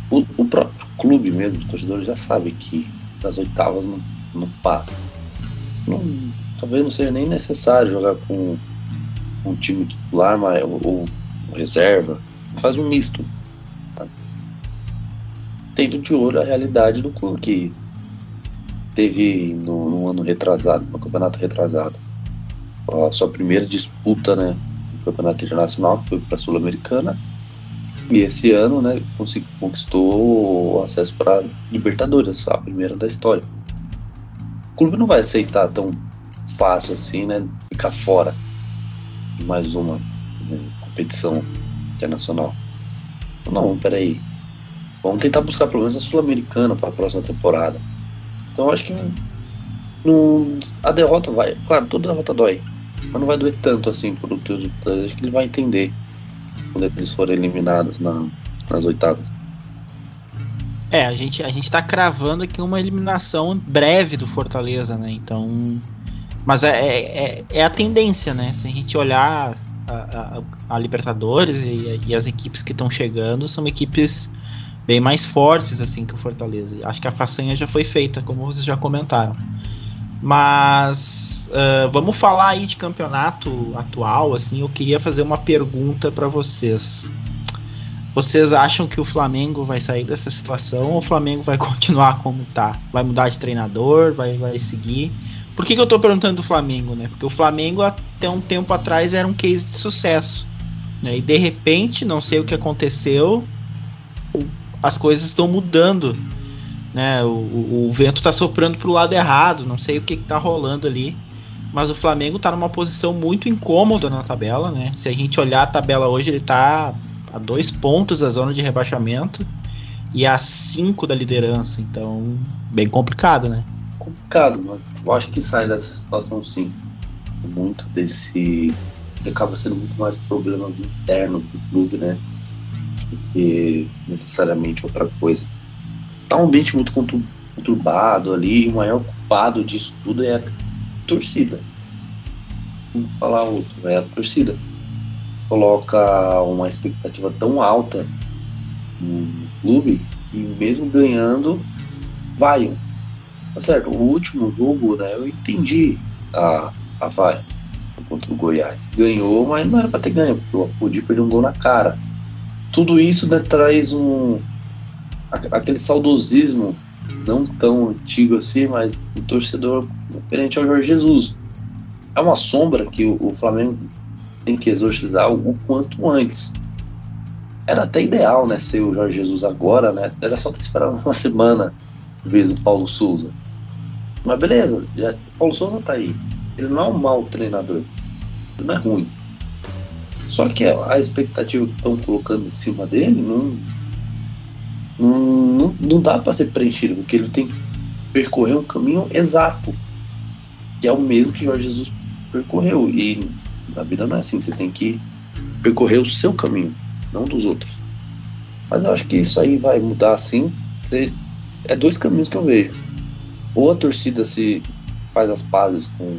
o, o, próprio clube mesmo, os torcedores já sabem que das oitavas não, não passa. Não, talvez não seja nem necessário jogar com um time titular mas, ou, ou reserva. Faz um misto. Tá? Tendo de olho a realidade do clube, que teve no, no, ano retrasado, no campeonato retrasado, a sua primeira disputa né, no campeonato internacional, que foi para a Sul-Americana, e esse ano né, conquistou o acesso para Libertadores, a primeira da história. O clube não vai aceitar tão fácil assim, né, ficar fora de mais uma né, competição internacional. Não, peraí. Vamos tentar buscar pelo menos a Sul-Americana para a próxima temporada. Então acho que no, a derrota vai. Claro, toda derrota dói. Mas não vai doer tanto assim pro teu de Fortaleza. Acho que ele vai entender quando eles forem eliminados na, nas oitavas. É, a gente, a gente tá cravando aqui uma eliminação breve do Fortaleza, né? Então. Mas é, é, é a tendência, né? Se a gente olhar a, a, a Libertadores e, e, as equipes que estão chegando, são equipes bem mais fortes assim que o Fortaleza. Acho que a façanha já foi feita, como vocês já comentaram. Mas uh, vamos falar aí de campeonato atual. Assim, eu queria fazer uma pergunta para vocês. Vocês acham que o Flamengo vai sair dessa situação ou o Flamengo vai continuar como tá? Vai mudar de treinador? Vai, vai seguir? Por que, que eu tô perguntando do Flamengo, né? Porque o Flamengo até um tempo atrás era um case de sucesso. Né? E de repente, não sei o que aconteceu, as coisas estão mudando. Né? O, o, o vento está soprando para o lado errado, não sei o que está rolando ali. Mas o Flamengo está numa posição muito incômoda na tabela. Né? Se a gente olhar a tabela hoje, ele está a dois pontos da zona de rebaixamento e a cinco da liderança. Então, bem complicado, né? Complicado, mas eu acho que sai dessa situação sim. Muito desse. Acaba sendo muito mais problemas internos do clube, né? do que necessariamente outra coisa. Tá um ambiente muito conturbado ali, e o maior culpado disso tudo é a torcida. Vamos falar outro, é a torcida. Coloca uma expectativa tão alta no clube que mesmo ganhando, vai. Tá certo, o último jogo, né, eu entendi a, a vai contra o Goiás. Ganhou, mas não era pra ter ganho, porque o Apodi perdeu um gol na cara tudo isso né, traz um aquele saudosismo não tão antigo assim, mas o torcedor referente ao Jorge Jesus. É uma sombra que o, o Flamengo tem que exorcizar o, o quanto antes. Era até ideal, né, ser o Jorge Jesus agora, né? Era só ter esperado uma semana em vez do Paulo Souza. Mas beleza, já, Paulo Souza tá aí. Ele não é um mau treinador. Não é ruim. Só que a expectativa que estão colocando em cima dele não, não, não dá para ser preenchido, porque ele tem que percorrer um caminho exato, que é o mesmo que Jorge Jesus percorreu. E a vida não é assim, você tem que percorrer o seu caminho, não dos outros. Mas eu acho que isso aí vai mudar assim. Você, é dois caminhos que eu vejo. Ou a torcida se faz as pazes com,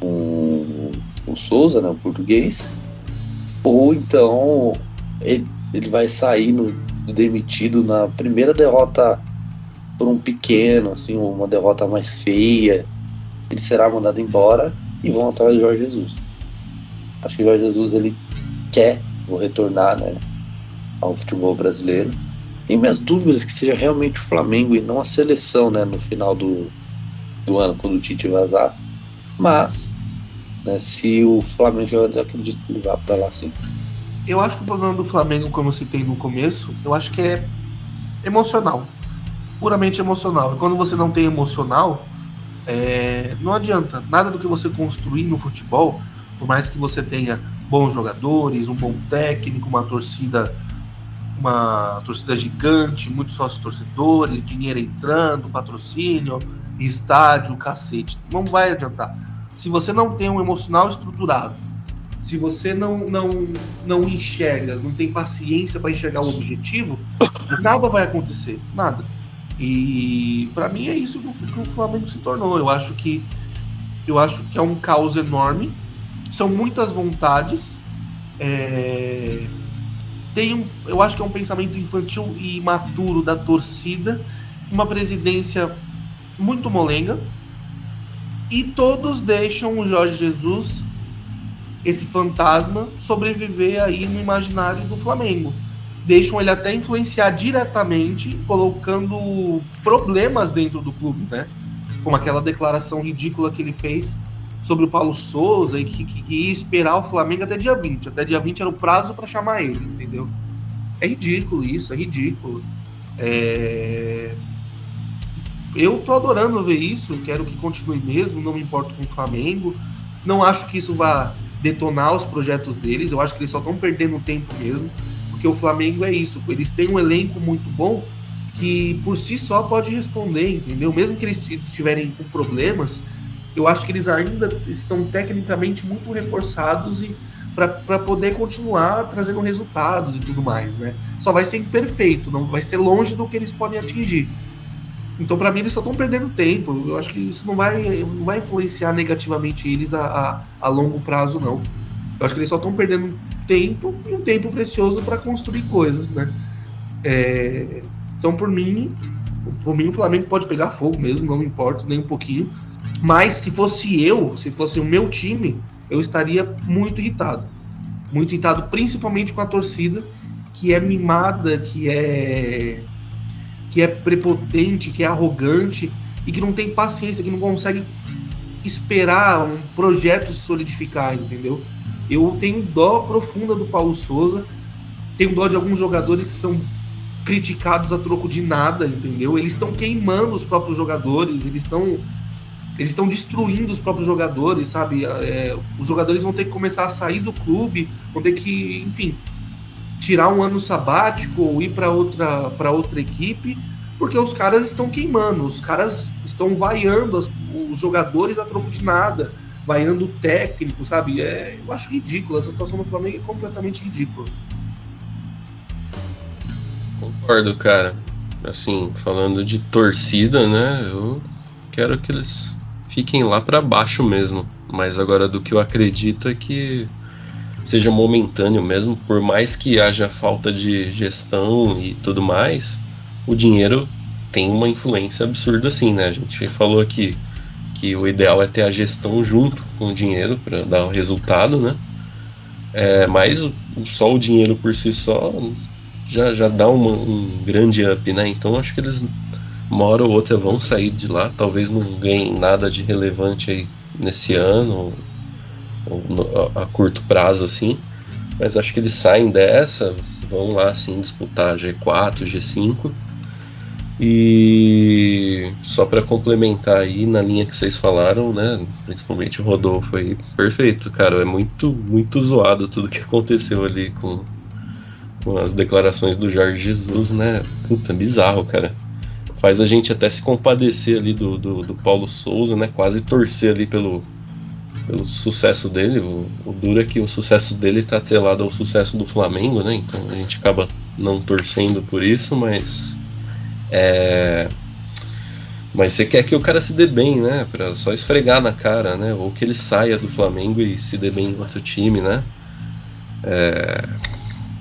com o Souza, né, o português, ou então ele, ele vai sair no, demitido na primeira derrota por um pequeno, assim, uma derrota mais feia. Ele será mandado embora e vão atrás de Jorge Jesus. Acho que Jorge Jesus ele quer retornar né, ao futebol brasileiro. Tenho minhas dúvidas que seja realmente o Flamengo e não a seleção né, no final do, do ano, quando o Tite vazar. Mas, né, se o Flamengo eu acredito que ele vá para lá sim. Eu acho que o problema do Flamengo, como eu citei no começo, eu acho que é emocional. Puramente emocional. E quando você não tem emocional, é, não adianta. Nada do que você construir no futebol, por mais que você tenha bons jogadores, um bom técnico, uma torcida uma torcida gigante, muitos sócios torcedores, dinheiro entrando, patrocínio, estádio, cacete. Não vai adiantar. Se você não tem um emocional estruturado, se você não, não, não enxerga, não tem paciência para enxergar o objetivo, nada vai acontecer. Nada. E para mim é isso que o Flamengo se tornou. Eu acho que eu acho que é um caos enorme. São muitas vontades. É... Tem um, eu acho que é um pensamento infantil e imaturo da torcida, uma presidência muito molenga. E todos deixam o Jorge Jesus esse fantasma sobreviver aí no imaginário do Flamengo. Deixam ele até influenciar diretamente, colocando problemas dentro do clube, né? Como aquela declaração ridícula que ele fez sobre o Paulo Souza e que, que, que ia esperar o Flamengo até dia 20. Até dia 20 era o prazo para chamar ele, entendeu? É ridículo isso, é ridículo. É... Eu tô adorando ver isso, quero que continue mesmo, não me importo com o Flamengo. Não acho que isso vá detonar os projetos deles. Eu acho que eles só estão perdendo tempo mesmo, porque o Flamengo é isso. Eles têm um elenco muito bom que por si só pode responder, entendeu? Mesmo que eles estiverem com problemas, eu acho que eles ainda estão tecnicamente muito reforçados e para poder continuar trazendo resultados e tudo mais, né? Só vai ser imperfeito, não vai ser longe do que eles podem atingir. Então, para mim, eles só estão perdendo tempo. Eu acho que isso não vai, não vai influenciar negativamente eles a, a, a longo prazo, não. Eu acho que eles só estão perdendo tempo e um tempo precioso para construir coisas, né? É, então, por mim, por mim, o Flamengo pode pegar fogo mesmo, não me importa nem um pouquinho. Mas se fosse eu, se fosse o meu time, eu estaria muito irritado. Muito irritado, principalmente com a torcida, que é mimada, que é que é prepotente, que é arrogante e que não tem paciência, que não consegue esperar um projeto se solidificar, entendeu? Eu tenho dó profunda do Paulo Souza, tenho dó de alguns jogadores que são criticados a troco de nada, entendeu? Eles estão queimando os próprios jogadores, eles estão eles estão destruindo os próprios jogadores, sabe? É, os jogadores vão ter que começar a sair do clube, vão ter que, enfim, tirar um ano sabático ou ir para outra, para outra equipe, porque os caras estão queimando, os caras estão vaiando as, os jogadores a troco de nada, vaiando o técnico, sabe? É, eu acho ridículo, essa situação do Flamengo é completamente ridícula. Concordo, cara. Assim, falando de torcida, né? Eu quero que eles fiquem lá para baixo mesmo. Mas agora do que eu acredito é que seja momentâneo mesmo, por mais que haja falta de gestão e tudo mais, o dinheiro tem uma influência absurda assim, né? A gente falou aqui que o ideal é ter a gestão junto com o dinheiro para dar o resultado, né? É, mas o, só o dinheiro por si só já, já dá uma, um grande up, né? Então acho que eles uma hora ou outra vão sair de lá, talvez não ganhem nada de relevante aí nesse ano, a, a curto prazo assim, mas acho que eles saem dessa, vão lá assim disputar G4, G5. E só para complementar aí na linha que vocês falaram, né, principalmente o Rodolfo aí, perfeito, cara, é muito muito zoado tudo que aconteceu ali com com as declarações do Jorge Jesus, né? Puta, bizarro, cara faz a gente até se compadecer ali do, do, do, Paulo Souza, né? Quase torcer ali pelo, pelo sucesso dele. O, o duro é que o sucesso dele está atrelado ao sucesso do Flamengo, né? Então a gente acaba não torcendo por isso, mas é, mas você quer que o cara se dê bem, né? Pra só esfregar na cara, né? Ou que ele saia do Flamengo e se dê bem em outro time, né? É,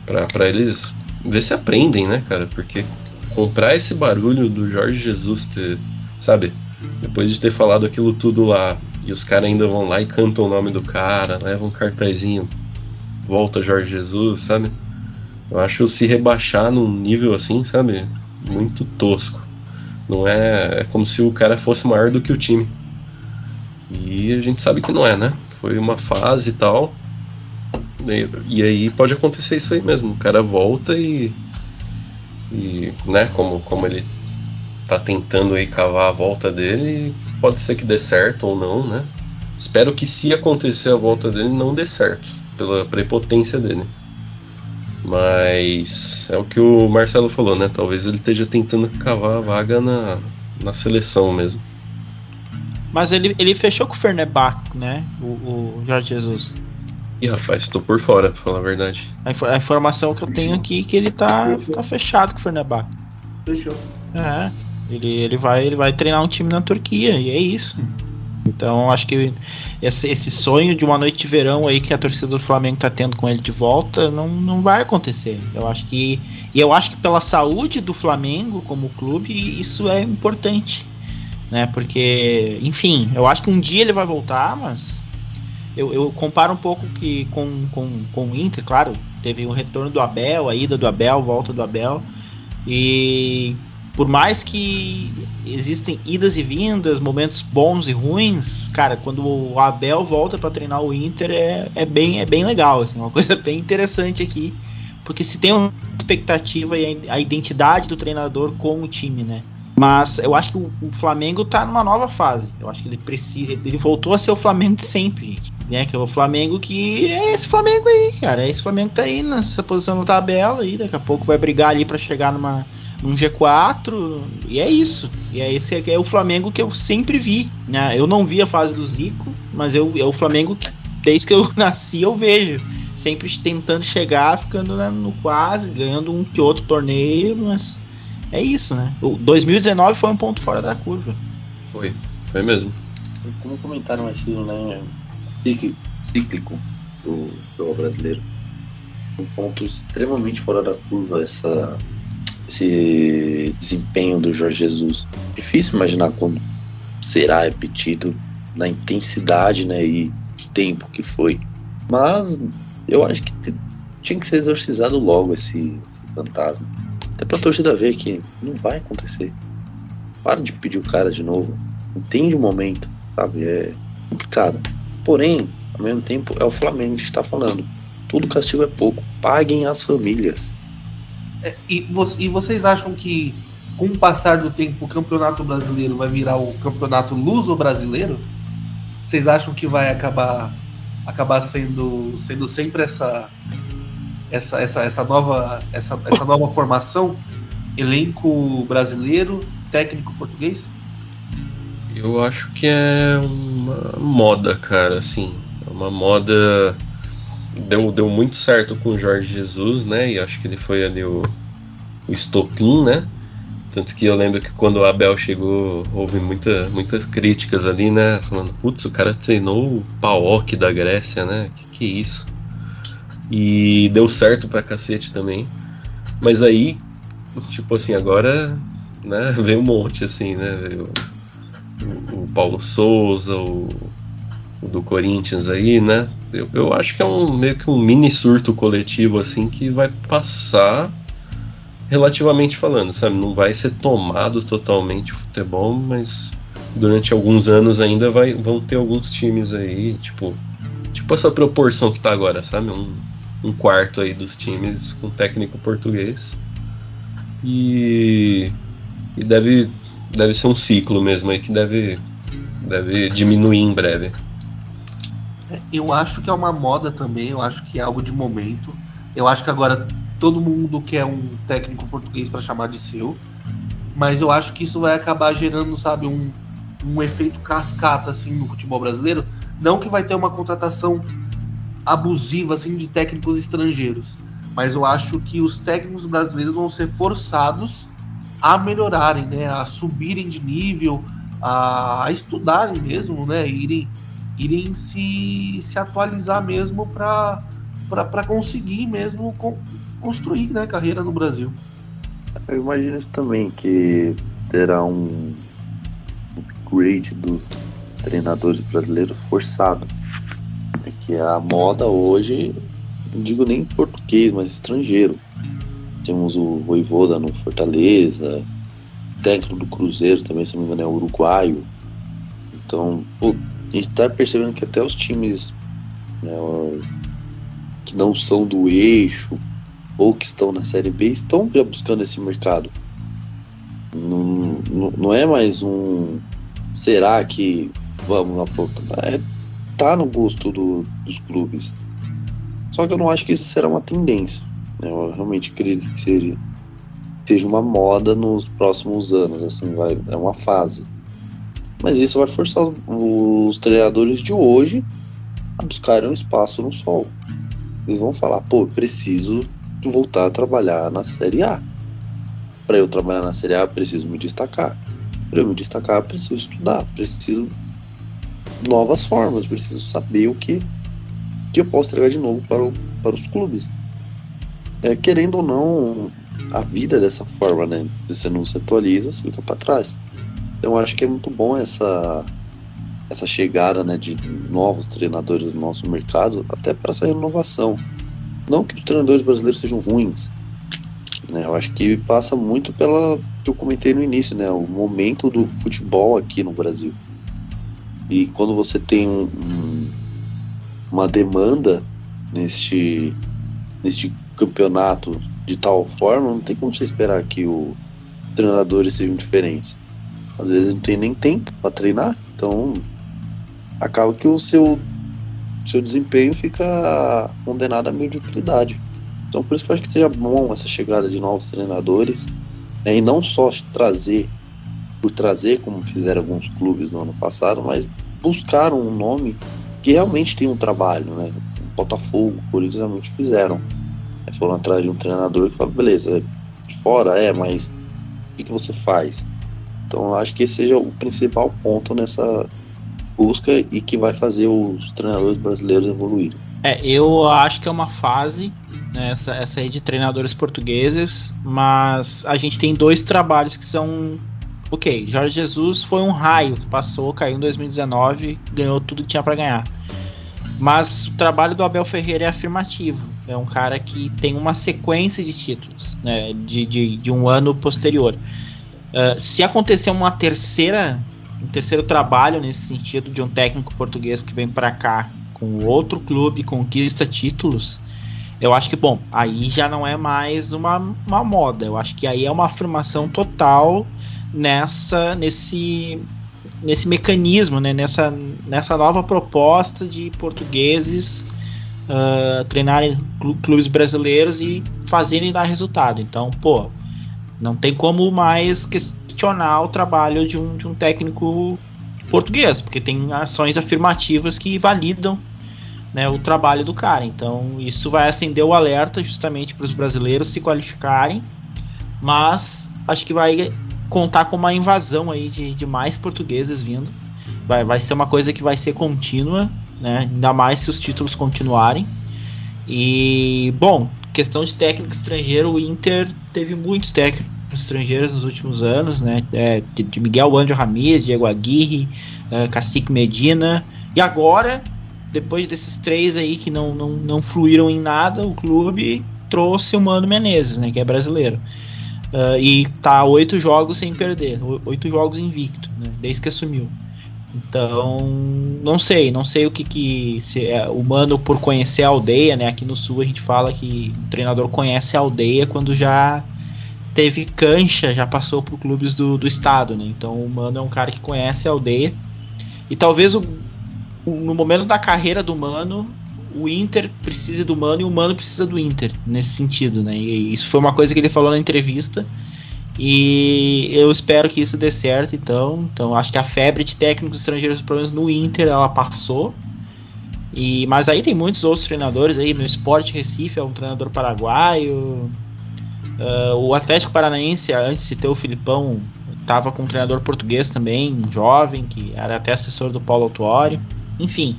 pra, pra eles ver se aprendem, né, cara? Porque comprar esse barulho do Jorge Jesus, ter, sabe? Depois de ter falado aquilo tudo lá, e os caras ainda vão lá e cantam o nome do cara, levam um cartazinho, volta Jorge Jesus, sabe? Eu acho se rebaixar num nível assim, sabe? Muito tosco. Não é, é como se o cara fosse maior do que o time. E a gente sabe que não é, né? Foi uma fase e tal. E, e aí pode acontecer isso aí mesmo. O cara volta e e, né, como, como ele tá tentando aí cavar a volta dele, pode ser que dê certo ou não, né? Espero que se acontecer a volta dele não dê certo, pela prepotência dele. Mas é o que o Marcelo falou, né? Talvez ele esteja tentando cavar a vaga na, na seleção mesmo. Mas ele, ele fechou com o Fernebach, né? O, o Jorge Jesus. Ih, rapaz, tô por fora, pra falar a verdade. A, a informação que eu tenho aqui é que ele tá, tá fechado com o Fenerbahçe. Fechou. É, ele, ele, vai, ele vai treinar um time na Turquia, e é isso. Então, acho que esse, esse sonho de uma noite de verão aí que a torcida do Flamengo tá tendo com ele de volta não, não vai acontecer. Eu acho que. E eu acho que pela saúde do Flamengo como clube, isso é importante. Né? Porque, enfim, eu acho que um dia ele vai voltar, mas eu, eu comparo um pouco que com, com, com o Inter, claro, teve o retorno do Abel, a ida do Abel, volta do Abel. E por mais que existem idas e vindas, momentos bons e ruins, cara, quando o Abel volta para treinar o Inter é, é, bem, é bem legal, assim, uma coisa bem interessante aqui, porque se tem uma expectativa e a identidade do treinador com o time, né? Mas eu acho que o, o, Flamengo tá numa nova fase. Eu acho que ele precisa. Ele voltou a ser o Flamengo de sempre, gente. Né? Que é o Flamengo que é esse Flamengo aí, cara. É esse Flamengo que tá aí nessa posição na tabela e daqui a pouco vai brigar ali para chegar numa, num G4. E é isso. E é esse é o Flamengo que eu sempre vi. Né? Eu não vi a fase do Zico, mas eu, é o Flamengo que desde que eu nasci eu vejo. Sempre tentando chegar, ficando né, no quase, ganhando um que outro torneio, mas é isso, né? O 2019 foi um ponto fora da curva. Foi, foi mesmo. Como comentaram mais cedo, né? Cíclico do futebol brasileiro. Um ponto extremamente fora da curva essa, esse desempenho do Jorge Jesus. Difícil imaginar quando será repetido na intensidade né, e tempo que foi. Mas eu acho que tinha que ser exorcizado logo esse, esse fantasma. Até pra torcida ver que não vai acontecer. Para de pedir o cara de novo. Entende o momento, sabe? É complicado. Porém, ao mesmo tempo, é o Flamengo que está falando. Tudo castigo é pouco. Paguem as famílias. É, e, e vocês acham que, com o passar do tempo, o campeonato brasileiro vai virar o campeonato luso-brasileiro? Vocês acham que vai acabar acabar sendo, sendo sempre essa essa, essa, essa, nova, essa, essa nova formação? Elenco brasileiro, técnico português? Eu acho que é uma moda, cara, assim. É uma moda. Deu, deu muito certo com o Jorge Jesus, né? E acho que ele foi ali o, o estopim, né? Tanto que eu lembro que quando o Abel chegou, houve muita, muitas críticas ali, né? Falando, putz, o cara treinou o Paok da Grécia, né? Que que é isso? E deu certo pra cacete também. Mas aí, tipo assim, agora né, vem um monte, assim, né? O Paulo Souza, o, do Corinthians aí, né? Eu, eu acho que é um meio que um mini surto coletivo assim que vai passar relativamente falando, sabe? Não vai ser tomado totalmente o futebol, mas durante alguns anos ainda vai, vão ter alguns times aí, tipo, tipo essa proporção que tá agora, sabe? Um, um quarto aí dos times com técnico português. E, e deve, deve ser um ciclo mesmo aí que deve, deve diminuir em breve. Eu acho que é uma moda também, eu acho que é algo de momento. Eu acho que agora todo mundo quer um técnico português para chamar de seu. Mas eu acho que isso vai acabar gerando, sabe, um, um efeito cascata assim no futebol brasileiro. Não que vai ter uma contratação abusiva assim de técnicos estrangeiros, mas eu acho que os técnicos brasileiros vão ser forçados a melhorarem, né, a subirem de nível, a, a estudarem mesmo, né, irem irem se, se atualizar mesmo para conseguir mesmo construir né, carreira no Brasil. Eu imagino isso também, que terá um upgrade dos treinadores brasileiros forçado. É que a moda hoje, não digo nem português, mas estrangeiro. Temos o Voivoda no Fortaleza, o técnico do Cruzeiro também, se não me engano, é uruguaio. Então, pô, a gente tá percebendo que até os times né, que não são do eixo ou que estão na Série B estão já buscando esse mercado. Não, não, não é mais um será que vamos apostar? É, tá no gosto do, dos clubes. Só que eu não acho que isso será uma tendência. Né? Eu realmente acredito que seja, seja uma moda nos próximos anos. Assim, vai, é uma fase. Mas isso vai forçar os treinadores de hoje a buscarem um espaço no sol. Eles vão falar, pô, preciso voltar a trabalhar na Série A. Para eu trabalhar na Série A, preciso me destacar. Para eu me destacar, preciso estudar, preciso novas formas, preciso saber o que, que eu posso entregar de novo para, o, para os clubes. É, querendo ou não, a vida é dessa forma, né? Se você não se atualiza, você fica para trás. Então acho que é muito bom essa essa chegada né, de novos treinadores no nosso mercado, até para essa renovação. Não que os treinadores brasileiros sejam ruins, né, eu acho que passa muito pela que eu comentei no início, né, o momento do futebol aqui no Brasil. E quando você tem um, um, uma demanda neste, neste campeonato de tal forma, não tem como você esperar que os treinadores sejam diferentes às vezes não tem nem tempo para treinar, então acaba que o seu seu desempenho fica condenado à mediocridade. Então por isso que eu acho que seja bom essa chegada de novos treinadores né, e não só trazer por trazer como fizeram alguns clubes no ano passado, mas buscar um nome que realmente tem um trabalho, né? O Botafogo, o Corinthians realmente fizeram. É, foram atrás de um treinador que fala, beleza, de fora é, mas o que, que você faz? Então acho que esse seja o principal ponto nessa busca e que vai fazer os treinadores brasileiros evoluírem. É, eu acho que é uma fase né, essa, essa aí de treinadores portugueses, mas a gente tem dois trabalhos que são ok. Jorge Jesus foi um raio que passou, caiu em 2019, ganhou tudo que tinha para ganhar. Mas o trabalho do Abel Ferreira é afirmativo. É um cara que tem uma sequência de títulos, né, de, de, de um ano posterior. Uh, se acontecer uma terceira, um terceiro trabalho nesse sentido de um técnico português que vem para cá com outro clube conquista títulos, eu acho que bom, aí já não é mais uma, uma moda. Eu acho que aí é uma afirmação total nessa nesse nesse mecanismo, né? nessa, nessa nova proposta de portugueses uh, treinarem clubes brasileiros e fazerem dar resultado. Então, pô, não tem como mais questionar o trabalho de um, de um técnico português, porque tem ações afirmativas que validam né, o trabalho do cara. Então isso vai acender o alerta justamente para os brasileiros se qualificarem, mas acho que vai contar com uma invasão aí de, de mais portugueses vindo. Vai, vai ser uma coisa que vai ser contínua, né, ainda mais se os títulos continuarem. E bom, questão de técnico estrangeiro, o Inter teve muitos técnicos estrangeiros nos últimos anos, né? É, de Miguel Angel Ramírez, Diego Aguirre, é, Cacique Medina, E agora, depois desses três aí que não, não, não fluíram em nada, o clube trouxe o Mano Menezes, né, que é brasileiro. Uh, e tá oito jogos sem perder, oito jogos invicto, né, desde que assumiu. Então, não sei, não sei o que que se é, o mano por conhecer a aldeia, né? Aqui no sul a gente fala que o treinador conhece a aldeia quando já teve cancha, já passou por clubes do, do estado, né? Então o mano é um cara que conhece a aldeia. E talvez o, o, no momento da carreira do mano, o Inter precise do mano e o mano precisa do Inter nesse sentido, né? E isso foi uma coisa que ele falou na entrevista e eu espero que isso dê certo, então. Então acho que a febre de técnicos estrangeiros, pelo menos no Inter, ela passou. E, mas aí tem muitos outros treinadores aí. No Sport Recife é um treinador paraguaio. Uh, o Atlético Paranaense, antes de ter o Filipão, estava com um treinador português também, um jovem, que era até assessor do Paulo Autuório. Enfim,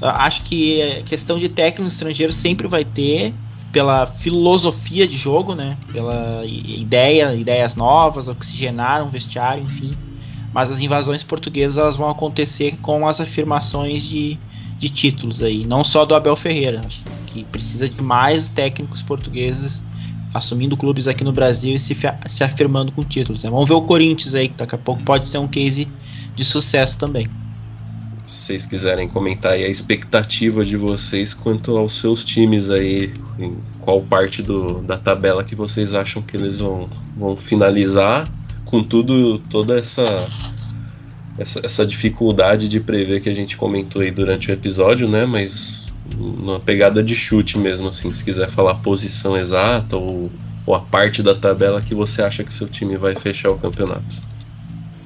uh, acho que questão de técnico estrangeiro sempre vai ter pela filosofia de jogo, né? Pela ideia, ideias novas, oxigenar um vestiário, enfim. Mas as invasões portuguesas elas vão acontecer com as afirmações de, de títulos aí, não só do Abel Ferreira, que precisa de mais técnicos portugueses assumindo clubes aqui no Brasil e se, se afirmando com títulos. Né? Vamos ver o Corinthians aí, que daqui a pouco pode ser um case de sucesso também vocês quiserem comentar aí a expectativa de vocês quanto aos seus times aí, em qual parte do, da tabela que vocês acham que eles vão, vão finalizar, com tudo, toda essa, essa, essa dificuldade de prever que a gente comentou aí durante o episódio, né? Mas numa pegada de chute mesmo, assim, se quiser falar a posição exata ou, ou a parte da tabela que você acha que seu time vai fechar o campeonato.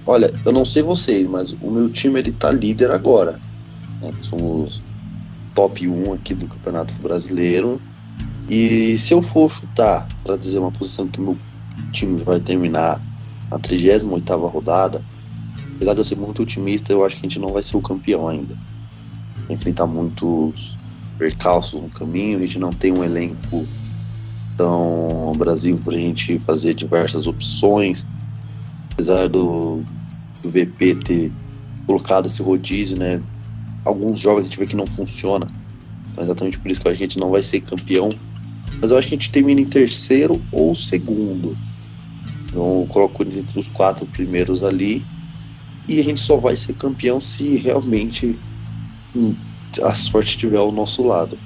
Olha, eu não sei vocês, mas o meu time ele tá líder agora. Né? Somos top 1 aqui do Campeonato Brasileiro. E se eu for chutar para dizer uma posição que meu time vai terminar na 38 rodada, apesar de eu ser muito otimista, eu acho que a gente não vai ser o campeão ainda. Enfrentar muitos percalços no caminho, a gente não tem um elenco tão abrasivo para a gente fazer diversas opções apesar do, do VP ter colocado esse rodízio, né? Alguns jogos a gente vê que não funciona. Então, exatamente por isso que a gente não vai ser campeão. Mas eu acho que a gente termina em terceiro ou segundo. Então eu coloco entre os quatro primeiros ali. E a gente só vai ser campeão se realmente hum, a sorte estiver ao nosso lado.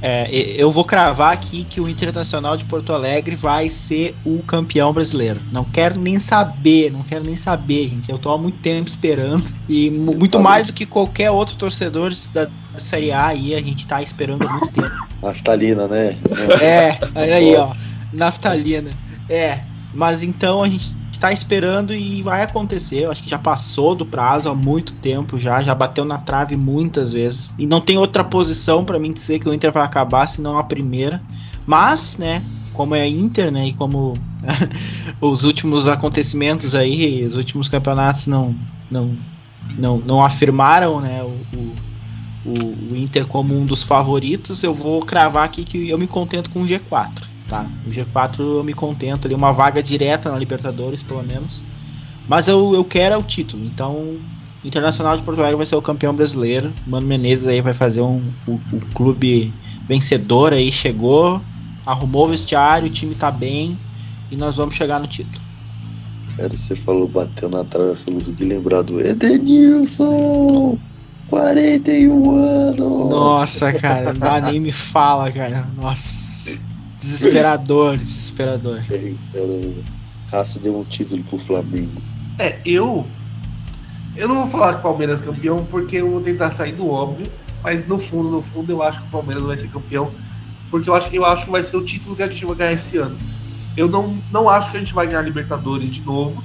É, eu vou cravar aqui que o Internacional de Porto Alegre vai ser o campeão brasileiro. Não quero nem saber, não quero nem saber, gente. Eu tô há muito tempo esperando. E muito mais do que qualquer outro torcedor da Série A aí, a gente tá esperando há muito tempo. Naftalina, né? É, olha aí, ó. Naftalina. É, mas então a gente está esperando e vai acontecer. Eu acho que já passou do prazo há muito tempo já, já bateu na trave muitas vezes. E não tem outra posição para mim dizer que o Inter vai acabar senão a primeira. Mas, né, como é Inter, né, e como os últimos acontecimentos aí, os últimos campeonatos não não não, não afirmaram, né, o, o, o Inter como um dos favoritos, eu vou cravar aqui que eu me contento com o G4 tá? O G4 eu me contento ali, uma vaga direta na Libertadores, pelo menos. Mas eu, eu quero é o título, então Internacional de Porto Alegre vai ser o campeão brasileiro. Mano Menezes aí vai fazer um, o, o clube vencedor aí, chegou, arrumou o vestiário, o time tá bem e nós vamos chegar no título. Cara, você falou bateu na trave, eu consegui lembrar do Edenilson! 41 anos! Nossa, cara, não dá nem me fala, cara. Nossa. Desesperador, desesperador. É, Raça deu um título pro Flamengo. É, eu. Eu não vou falar que o Palmeiras é campeão porque eu vou tentar sair do óbvio, mas no fundo, no fundo, eu acho que o Palmeiras vai ser campeão, porque eu acho, eu acho que vai ser o título que a gente vai ganhar esse ano. Eu não, não acho que a gente vai ganhar a Libertadores de novo,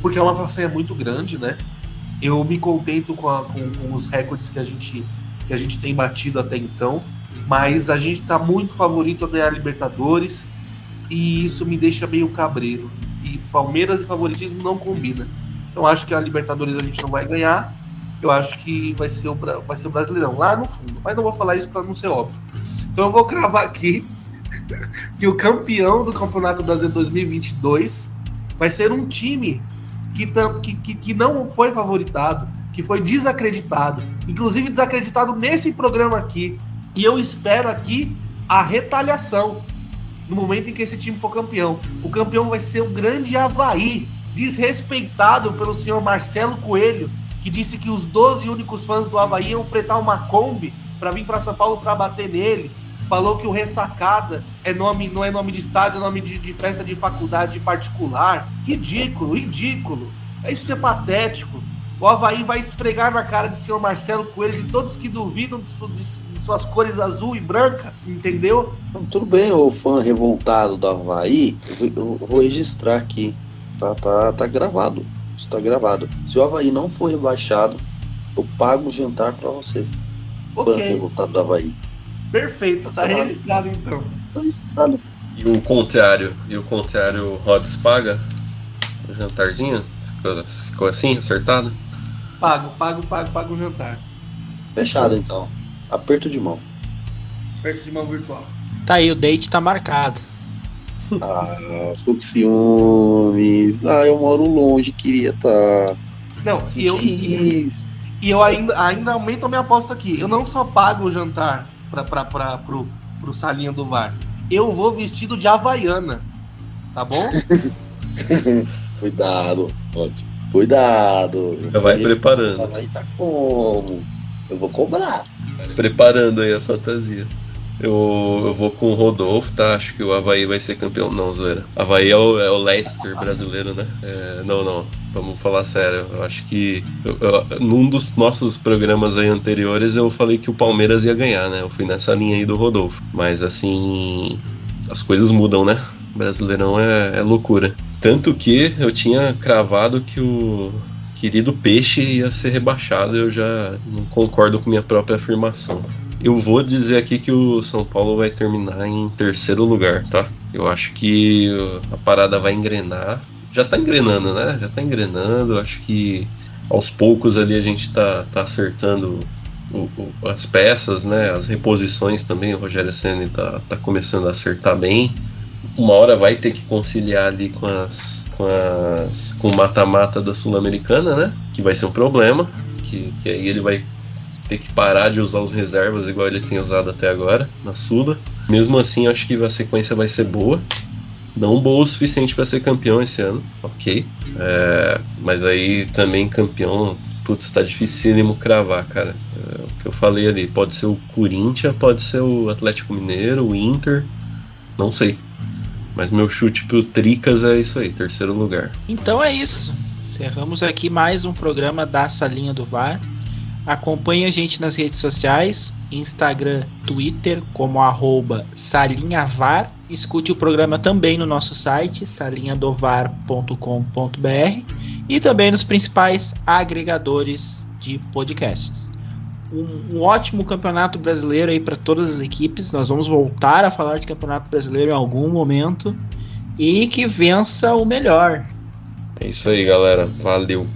porque é uma façanha muito grande, né? Eu me contento com, a, com, com os recordes que a gente que a gente tem batido até então mas a gente está muito favorito a ganhar a Libertadores e isso me deixa meio cabreiro. E Palmeiras e favoritismo não combina. Então acho que a Libertadores a gente não vai ganhar. Eu acho que vai ser o, vai ser o Brasileirão lá no fundo. Mas não vou falar isso para não ser óbvio. Então eu vou cravar aqui que o campeão do Campeonato Brasileiro 2022 vai ser um time que, que, que não foi favoritado. que foi desacreditado, inclusive desacreditado nesse programa aqui. E eu espero aqui a retaliação no momento em que esse time for campeão. O campeão vai ser o grande Havaí, desrespeitado pelo senhor Marcelo Coelho, que disse que os 12 únicos fãs do Havaí iam fretar uma Kombi para vir para São Paulo para bater nele. Falou que o Ressacada é nome, não é nome de estádio, é nome de, de festa de faculdade particular. Ridículo, ridículo. Isso é patético. O Havaí vai esfregar na cara do senhor Marcelo Coelho, de todos que duvidam de, de, suas cores azul e branca, entendeu? Tudo bem, o fã revoltado do Havaí, eu, eu vou registrar aqui. Tá, tá, tá gravado. Está gravado. Se o Havaí não for rebaixado, eu pago o jantar para você. Ok. Fã revoltado do Havaí. Perfeito, tá registrado então. Tá registrado. E o contrário, e o contrário, o Rods paga o jantarzinho? Ficou, ficou assim, acertado? Pago, pago, pago, pago o jantar. Fechado então. Aperto de mão. Aperto de mão virtual. Tá aí, o date tá marcado. Ah, com ciúmes. Ah, eu moro longe, queria tá. Não, e eu, Isso. e eu ainda, ainda aumento a minha aposta aqui. Eu não só pago o jantar pra, pra, pra, pro, pro salinha do VAR. Eu vou vestido de havaiana. Tá bom? Cuidado, ótimo. Cuidado. Já vai preparando. Vai tá como? Eu vou cobrar. Preparando aí a fantasia. Eu, eu vou com o Rodolfo, tá? Acho que o Havaí vai ser campeão. Não, zoeira. Havaí é o, é o Leicester brasileiro, né? É, não, não. Vamos falar sério. Eu acho que. Eu, eu, num dos nossos programas aí anteriores eu falei que o Palmeiras ia ganhar, né? Eu fui nessa linha aí do Rodolfo. Mas assim. As coisas mudam, né? Brasileirão é, é loucura. Tanto que eu tinha cravado que o querido Peixe ia ser rebaixado. Eu já não concordo com minha própria afirmação. Eu vou dizer aqui que o São Paulo vai terminar em terceiro lugar, tá? Eu acho que a parada vai engrenar. Já tá engrenando, né? Já tá engrenando. Acho que aos poucos ali a gente tá, tá acertando o, o, as peças, né? As reposições também. O Rogério Senna tá, tá começando a acertar bem. Uma hora vai ter que conciliar ali com as com as com o mata-mata da Sul-Americana, né? Que vai ser um problema. Que, que aí ele vai ter que parar de usar os reservas igual ele tem usado até agora na Sula. Mesmo assim, acho que a sequência vai ser boa. Não boa o suficiente para ser campeão esse ano, ok. É, mas aí também campeão, putz, tá dificílimo cravar, cara. É, o que eu falei ali, pode ser o Corinthians, pode ser o Atlético Mineiro, o Inter, não sei. Mas meu chute pro Tricas é isso aí, terceiro lugar. Então é isso. Encerramos aqui mais um programa da Salinha do VAR. Acompanhe a gente nas redes sociais, Instagram, Twitter, como arroba salinhavar. Escute o programa também no nosso site, salinhadovar.com.br e também nos principais agregadores de podcasts. Um, um ótimo campeonato brasileiro aí para todas as equipes. Nós vamos voltar a falar de campeonato brasileiro em algum momento e que vença o melhor. É isso aí, galera. Valeu.